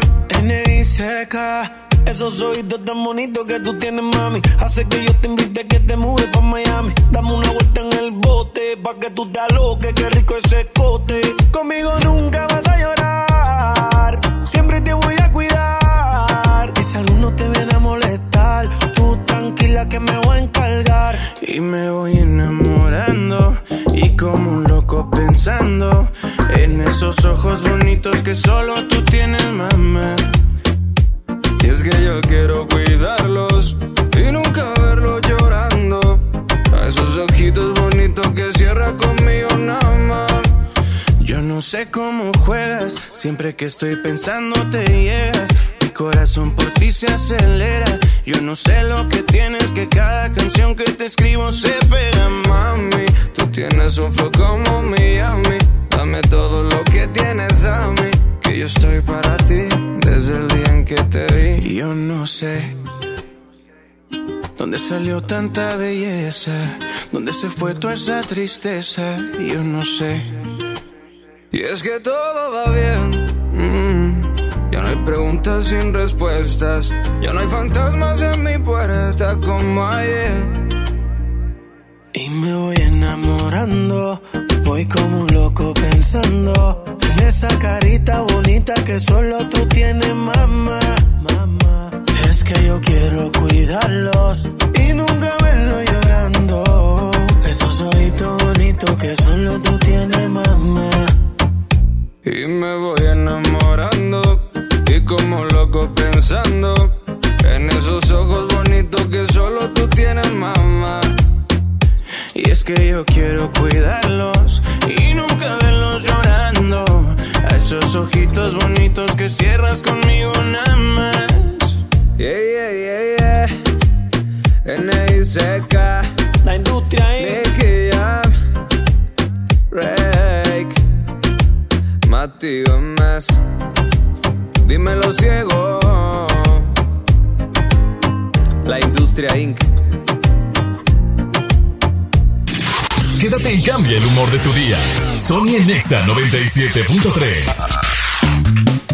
N.I. seca. Esos oídos tan bonitos que tú tienes, mami. Hace que yo te invite a que te mudes pa' Miami. Dame una vuelta en el bote, pa' que tú te aloques, qué rico ese cote. Conmigo nunca vas a llorar. Siempre te voy que me voy a encargar. Y me voy enamorando. Y como un loco pensando en esos ojos bonitos que solo tú tienes, mamá. Y es que yo quiero cuidarlos y nunca verlos llorando. A esos ojitos bonitos que cierra conmigo nada más. Yo no sé cómo juegas, siempre que estoy pensando te llegas. Corazón por ti se acelera. Yo no sé lo que tienes, que cada canción que te escribo se pega, mami. Tú tienes un flow como Miami. Dame todo lo que tienes a mí. Que yo estoy para ti desde el día en que te vi. Yo no sé dónde salió tanta belleza, dónde se fue toda esa tristeza. Yo no sé. Y es que todo va bien. mm. Ya no hay preguntas sin respuestas. Ya no hay fantasmas en mi puerta como ayer. Y me voy enamorando. Voy como un loco pensando en esa carita bonita que solo tú tienes, mamá. Mamá. Es que yo quiero cuidarlos y nunca verlos llorando. Esos ojitos bonitos que solo tú tienes, mamá. Y me voy enamorando como loco pensando en esos ojos bonitos que solo tú tienes, mamá. Y es que yo quiero cuidarlos y nunca verlos llorando. A esos ojitos bonitos que cierras conmigo nada más. Yeah, yeah, yeah, yeah. N.I.C.K. La industria, eh. Nicky Jam. Rake. Es más. Dímelo ciego. La industria Inc. Quédate y cambia el humor de tu día. Sony en Nexa 97.3.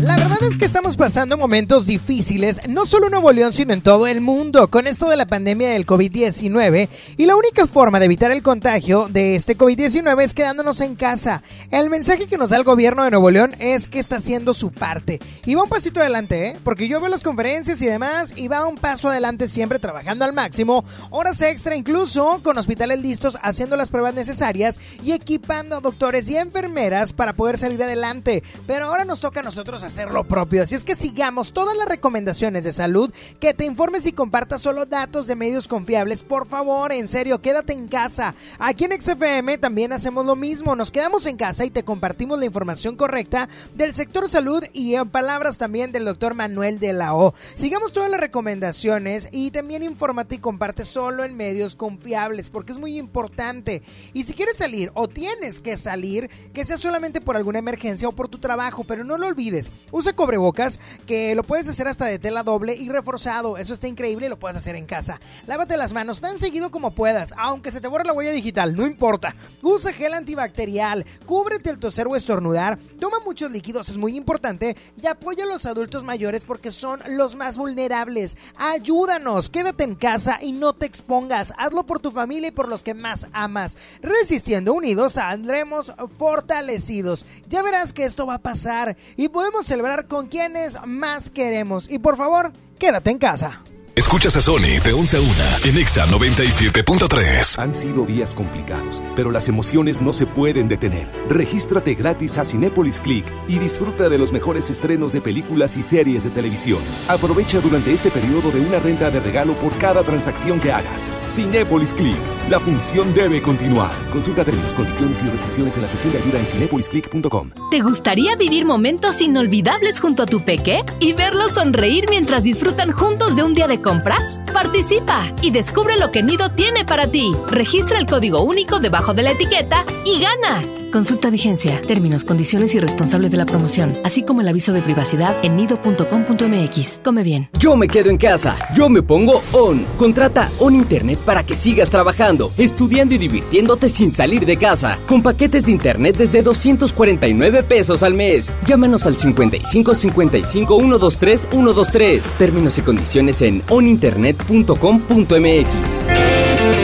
La verdad es que estamos pasando momentos difíciles, no solo en Nuevo León, sino en todo el mundo, con esto de la pandemia del COVID-19. Y la única forma de evitar el contagio de este COVID-19 es quedándonos en casa. El mensaje que nos da el gobierno de Nuevo León es que está haciendo su parte. Y va un pasito adelante, ¿eh? Porque yo veo las conferencias y demás, y va un paso adelante siempre trabajando al máximo, horas extra incluso, con hospitales listos, haciendo las pruebas necesarias y equipando a doctores y enfermeras para poder salir adelante. Pero ahora nos toca a nosotros hacer lo propio. Así es que sigamos todas las recomendaciones de salud, que te informes y compartas solo datos de medios confiables. Por favor, en serio, quédate en casa. Aquí en XFM también hacemos lo mismo. Nos quedamos en casa y te compartimos la información correcta del sector salud y en palabras también del doctor Manuel de la O. Sigamos todas las recomendaciones y también infórmate y comparte solo en medios confiables porque es muy importante. Y si quieres salir o tienes que salir, que sea solamente por alguna emergencia o por tu trabajo, pero no lo olvides. Usa cobrebocas que lo puedes hacer hasta de tela doble y reforzado. Eso está increíble y lo puedes hacer en casa. Lávate las manos tan seguido como puedas, aunque se te borre la huella digital, no importa. Usa gel antibacterial, cúbrete el toser o estornudar, toma muchos líquidos, es muy importante, y apoya a los adultos mayores porque son los más vulnerables. Ayúdanos, quédate en casa y no te expongas. Hazlo por tu familia y por los que más amas. Resistiendo unidos, saldremos fortalecidos. Ya verás que esto va a pasar y podemos celebrar con quienes más queremos. Y por favor, quédate en casa. Escuchas a Sony de 11 a 1 en Exa 97.3. Han sido días complicados, pero las emociones no se pueden detener. Regístrate gratis a Cinépolis Click y disfruta de los mejores estrenos de películas y series de televisión. Aprovecha durante este periodo de una renta de regalo por cada transacción que hagas. Cinépolis Click. La función debe continuar. Consulta términos, condiciones y restricciones en la sección de ayuda en cinepolisclick.com. ¿Te gustaría vivir momentos inolvidables junto a tu peque y verlos sonreír mientras disfrutan juntos de un día de compras? Participa y descubre lo que Nido tiene para ti. Registra el código único debajo de la etiqueta y gana. Consulta vigencia, términos, condiciones y responsable de la promoción, así como el aviso de privacidad en nido.com.mx. Come bien. Yo me quedo en casa. Yo me pongo On. Contrata On Internet para que sigas trabajando, estudiando y divirtiéndote sin salir de casa. Con paquetes de Internet desde 249 pesos al mes. Llámanos al 55 55 123 123. Términos y condiciones en oninternet.com.mx.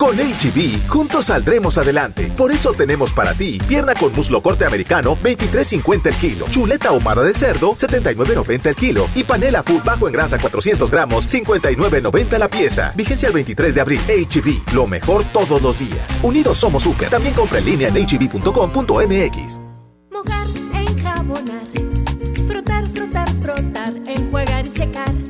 Con HB, juntos saldremos adelante. Por eso tenemos para ti pierna con muslo corte americano, 23.50 el kilo. Chuleta ahumada de cerdo, 79.90 el kilo. Y panela food bajo en grasa 400 gramos, 59.90 la pieza. Vigencia el 23 de abril. HB, lo mejor todos los días. Unidos somos super. También compra en línea en hb.com.mx. Mojar, enjabonar, frotar, frotar, frotar, enjuagar y secar.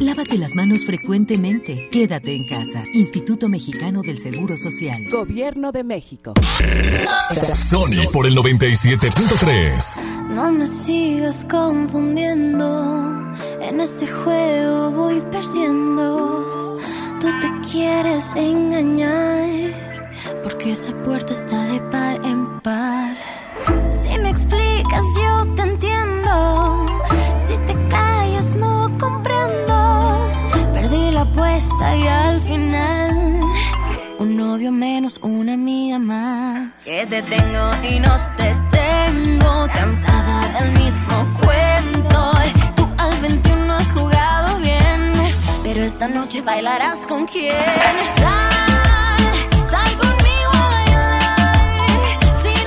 Lávate las manos frecuentemente. Quédate en casa. Instituto Mexicano del Seguro Social. Gobierno de México. Sony por el 97.3. No me sigas confundiendo. En este juego voy perdiendo. Tú te quieres engañar. Porque esa puerta está de par en par. Si me explicas, yo te entiendo. Si te callas, no comprendo. Apuesta y al final. Un novio menos, una amiga más. Que te tengo y no te tengo. Cansada del mismo cuento. Tú al 21 has jugado bien. Pero esta noche bailarás con quién. Sal, sal conmigo a bailar. Si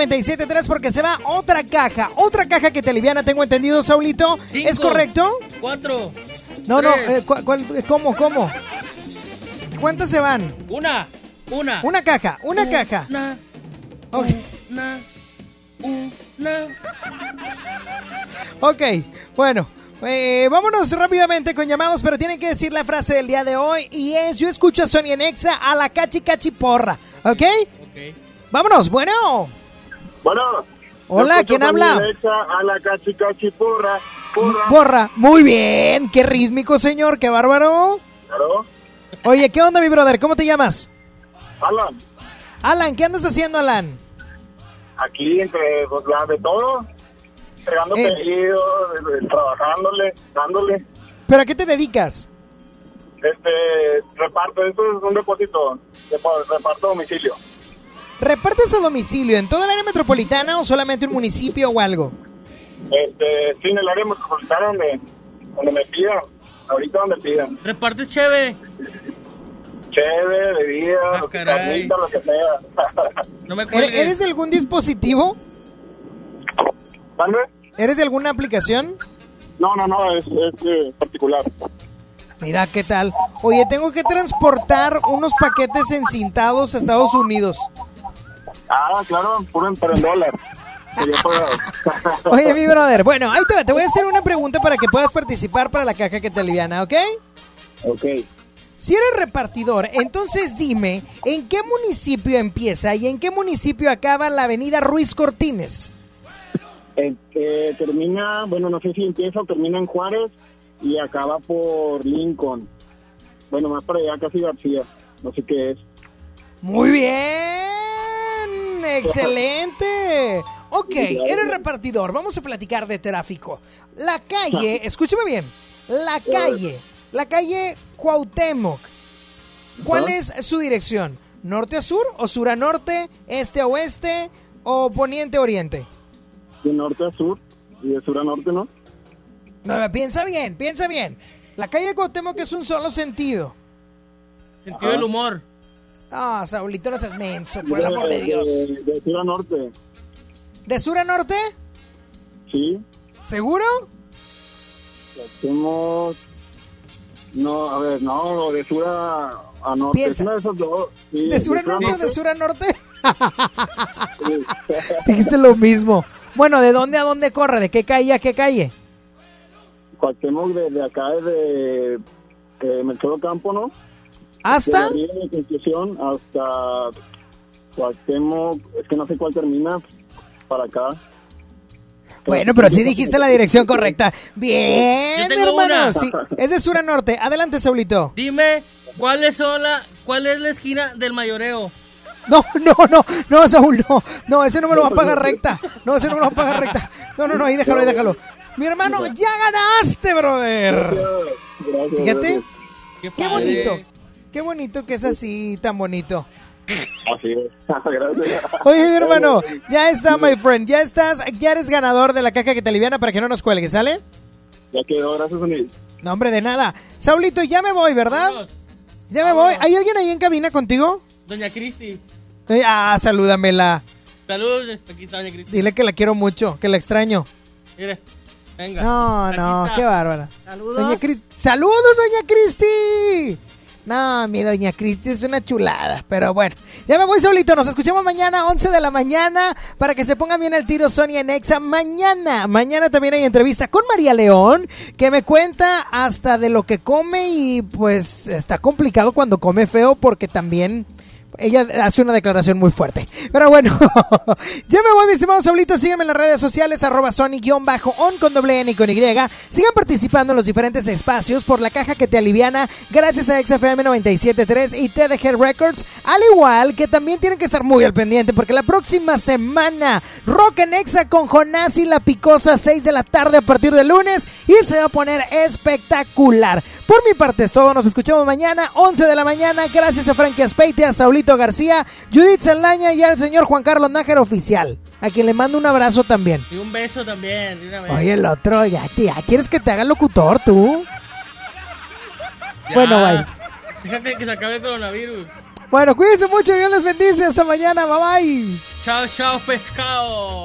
97.3 porque se va otra caja. Otra caja que te liviana, tengo entendido, Saulito. ¿Es correcto? Cuatro. No, no, eh, cu eh, ¿cómo, cómo? ¿Cuántas se van? Una, una. Una caja, una, caja. Una, una, una. Ok, bueno. Eh, vámonos rápidamente con llamados, pero tienen que decir la frase del día de hoy y es yo escucho a Sony Nexa a la cachi cachi porra, ¿ok? Ok. Vámonos, bueno. Bueno. Hola, ¿quién habla? A la cachi cachi porra. Porra. Porra, muy bien, qué rítmico señor, qué bárbaro. Claro. Oye, ¿qué onda mi brother? ¿Cómo te llamas? Alan, Alan, ¿qué andas haciendo Alan? aquí entre pues, de todo. Entregando Eh. pedidos, eh, trabajándole, dándole. ¿Pero a qué te dedicas? Este, reparto, esto es un depósito, repa- reparto a domicilio. ¿Repartes a domicilio en toda el área metropolitana o solamente un municipio o algo? Este, sí, en el área metropolitana donde, donde me pidan, ahorita donde pidan. Repartes cheve. Cheve, bebida, Ah, lo que lo que sea. No me ¿Eres- cuelgues. ¿Eres de algún dispositivo? ¿Eres de alguna aplicación? No, no, no, es, es eh, particular. Mira, ¿qué tal? Oye, tengo que transportar unos paquetes encintados a Estados Unidos. Ah, claro, puro pero en dólar. Oye, mi brother, bueno, ahí te va. Te voy a hacer una pregunta para que puedas participar para la caja que te aliviana, ¿ok? Ok. Si eres repartidor, entonces dime, ¿en qué municipio empieza y en qué municipio acaba la avenida Ruiz Cortines? Este, termina, bueno, no sé si empieza o termina en Juárez y acaba por Lincoln. Bueno, más para allá, casi García. No sé qué es. Muy bien, excelente. Ok, eres repartidor, vamos a platicar de tráfico. La calle, escúchame bien, la calle, la calle Cuauhtémoc. ¿Cuál es su dirección? ¿Norte a sur o sur a norte, este a oeste o poniente a oriente? De norte a sur y de sur a norte, ¿no? No, no, piensa bien, piensa bien. La calle Cuauhtémoc es un solo sentido. Sentido del humor. Ah, Saulito, no seas menso, por el amor de Dios. De, de sur a norte, ¿De sur a norte? sí. ¿Seguro? Hacemos... No, a ver, no, de sur a, a norte. Piensa. Es uno de esos dos. sí, ¿De sur a norte o de sur a norte? Sí. Dijiste lo mismo. Bueno, ¿de dónde a dónde corre? ¿De qué calle a qué calle? Cuauhtémoc desde acá, desde eh, Melchor Campo, ¿no? ¿Hasta? De Constitución hasta Cuauhtémoc, es que no sé cuál termina, para acá. Bueno, pero sí dijiste la dirección correcta. Bien, hermano. Sí, es de sur a norte. Adelante, Saulito. Dime, ¿cuáles son la, ¿cuál es la esquina del mayoreo? No, no, no, no, Saúl, no. No, ese no me lo va a pagar recta. No, ese no me lo va a pagar recta. No, no, no, ahí déjalo, ahí déjalo. Mi hermano, ya ganaste, brother. Fíjate. Qué bonito. Qué bonito que es así, tan bonito. Así es. Gracias. Oye, mi hermano, ya está, my friend. Ya estás, ya eres ganador de la caja que te aliviana para que no nos cuelgue, ¿sale? Ya quedó, gracias, Sony. No, hombre, de nada. Saulito, ya me voy, ¿verdad? Ya me voy. ¿Hay alguien ahí en cabina contigo? Doña Cristi. Eh, Ah, salúdamela. Saludos, aquí está Doña Cristi. Dile que la quiero mucho, que la extraño. Mire, venga. No, Aquí no, está. qué bárbara. Saludos. Doña Cris- ¡Saludos, doña Cristi! No, mi doña Cristi es una chulada. Pero bueno, ya me voy solito. Nos escuchamos mañana, 11 de la mañana, para que se pongan bien el tiro Sonia Nexa. Mañana, mañana también hay entrevista con María León, que me cuenta hasta de lo que come y pues está complicado cuando come feo porque también... Ella hace una declaración muy fuerte. Pero bueno, ya me voy, mis estimados Saulitos. Síganme en las redes sociales, arroba Sony-on con doble N y con Y. Sigan participando en los diferentes espacios por la caja que te aliviana gracias a XFM 97.3 y TDG Records. Al igual que también tienen que estar muy al pendiente porque la próxima semana Rock en Exa con Jonás y la Picosa 6 de la tarde a partir de lunes y se va a poner espectacular. Por mi parte es todo, nos escuchamos mañana 11 de la mañana. Gracias a Frankie Aspeite, a Saulito García, Judith Saldaña y al señor Juan Carlos Nájera Oficial, a quien le mando un abrazo también. Y un beso también, de una vez. Oye, el otro, ya, ya ¿quieres que te haga locutor tú? Ya. Bueno, bye. Fíjate que se acabe el coronavirus. Bueno, cuídense mucho, Dios les bendice, hasta mañana, bye bye. Chao, chao, pescado.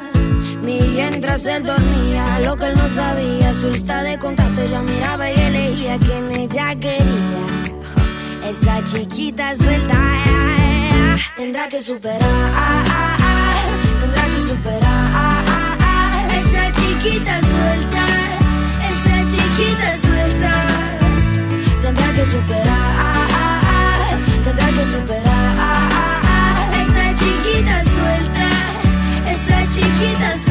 Mientras él dormía, lo que él no sabía, suelta de contacto, ella miraba y elegía quien ella quería. Esa chiquita suelta, tendrá que superar, tendrá que superar. Esa chiquita suelta, esa chiquita suelta, tendrá que superar, tendrá que superar. Esa chiquita suelta, esa chiquita suelta.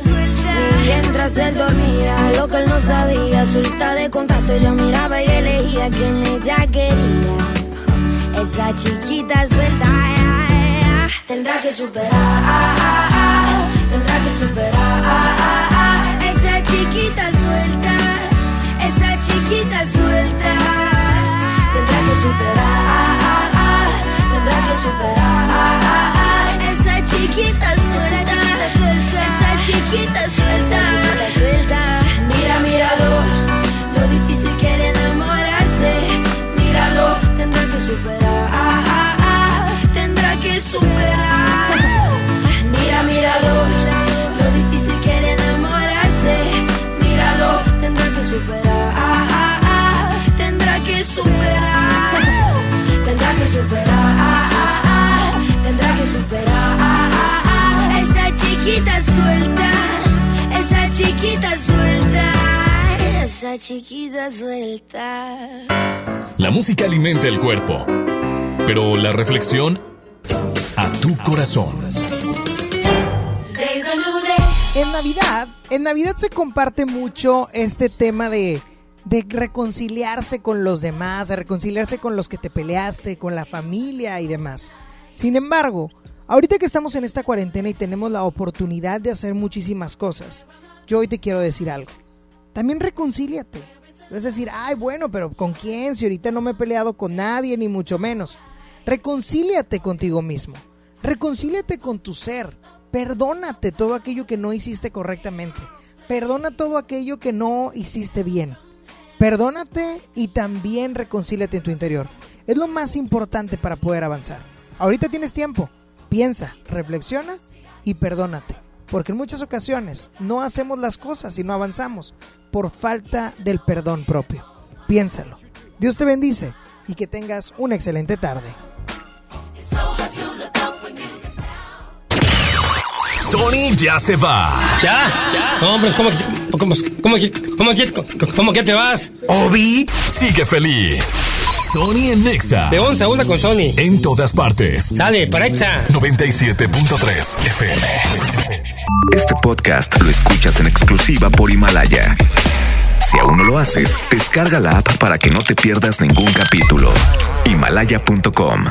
Mientras él dormía, lo que él no sabía, suelta de contacto, ella miraba y elegía quien ella quería. Esa chiquita suelta, tendrá que superar, tendrá que superar. Esa chiquita suelta, esa chiquita suelta, tendrá que superar, tendrá que superar. Esa chiquita suelta, esa chiquita suelta, esa chiquita Mira, míralo, lo difícil que enamorarse. Míralo, tendrá que superar, tendrá que superar, tendrá que superar, tendrá que superar. Esa chiquita suelta, esa chiquita suelta, esa chiquita suelta. La música alimenta el cuerpo, pero la reflexión a tu corazón. En Navidad, en Navidad se comparte mucho este tema de, de reconciliarse con los demás, de reconciliarse con los que te peleaste, con la familia y demás. Sin embargo, Ahorita que estamos en esta cuarentena y tenemos la oportunidad de hacer muchísimas cosas, yo hoy te quiero decir algo. También reconcíliate. Es decir, ay, bueno, pero ¿con quién? Si ahorita no me he peleado con nadie, ni mucho menos. Reconcíliate contigo mismo. Reconcíliate con tu ser. Perdónate todo aquello que no hiciste correctamente. Perdona todo aquello que no hiciste bien. Perdónate y también reconcíliate en tu interior. Es lo más importante para poder avanzar. Ahorita tienes tiempo. Piensa, reflexiona y perdónate. Porque en muchas ocasiones no hacemos las cosas y no avanzamos por falta del perdón propio. Piénsalo. Dios te bendice y que tengas una excelente tarde. Sony ya se va. ¿Ya? ¿Ya? No, hombre, ¿cómo, cómo, cómo, cómo, cómo, cómo que te vas? Obi sigue feliz. Sony en Nexa. De 11 a 1 con Sony. En todas partes. Sale, para Exa. 97.3 FM. Este podcast lo escuchas en exclusiva por Himalaya. Si aún no lo haces, descarga la app para que no te pierdas ningún capítulo. Himalaya.com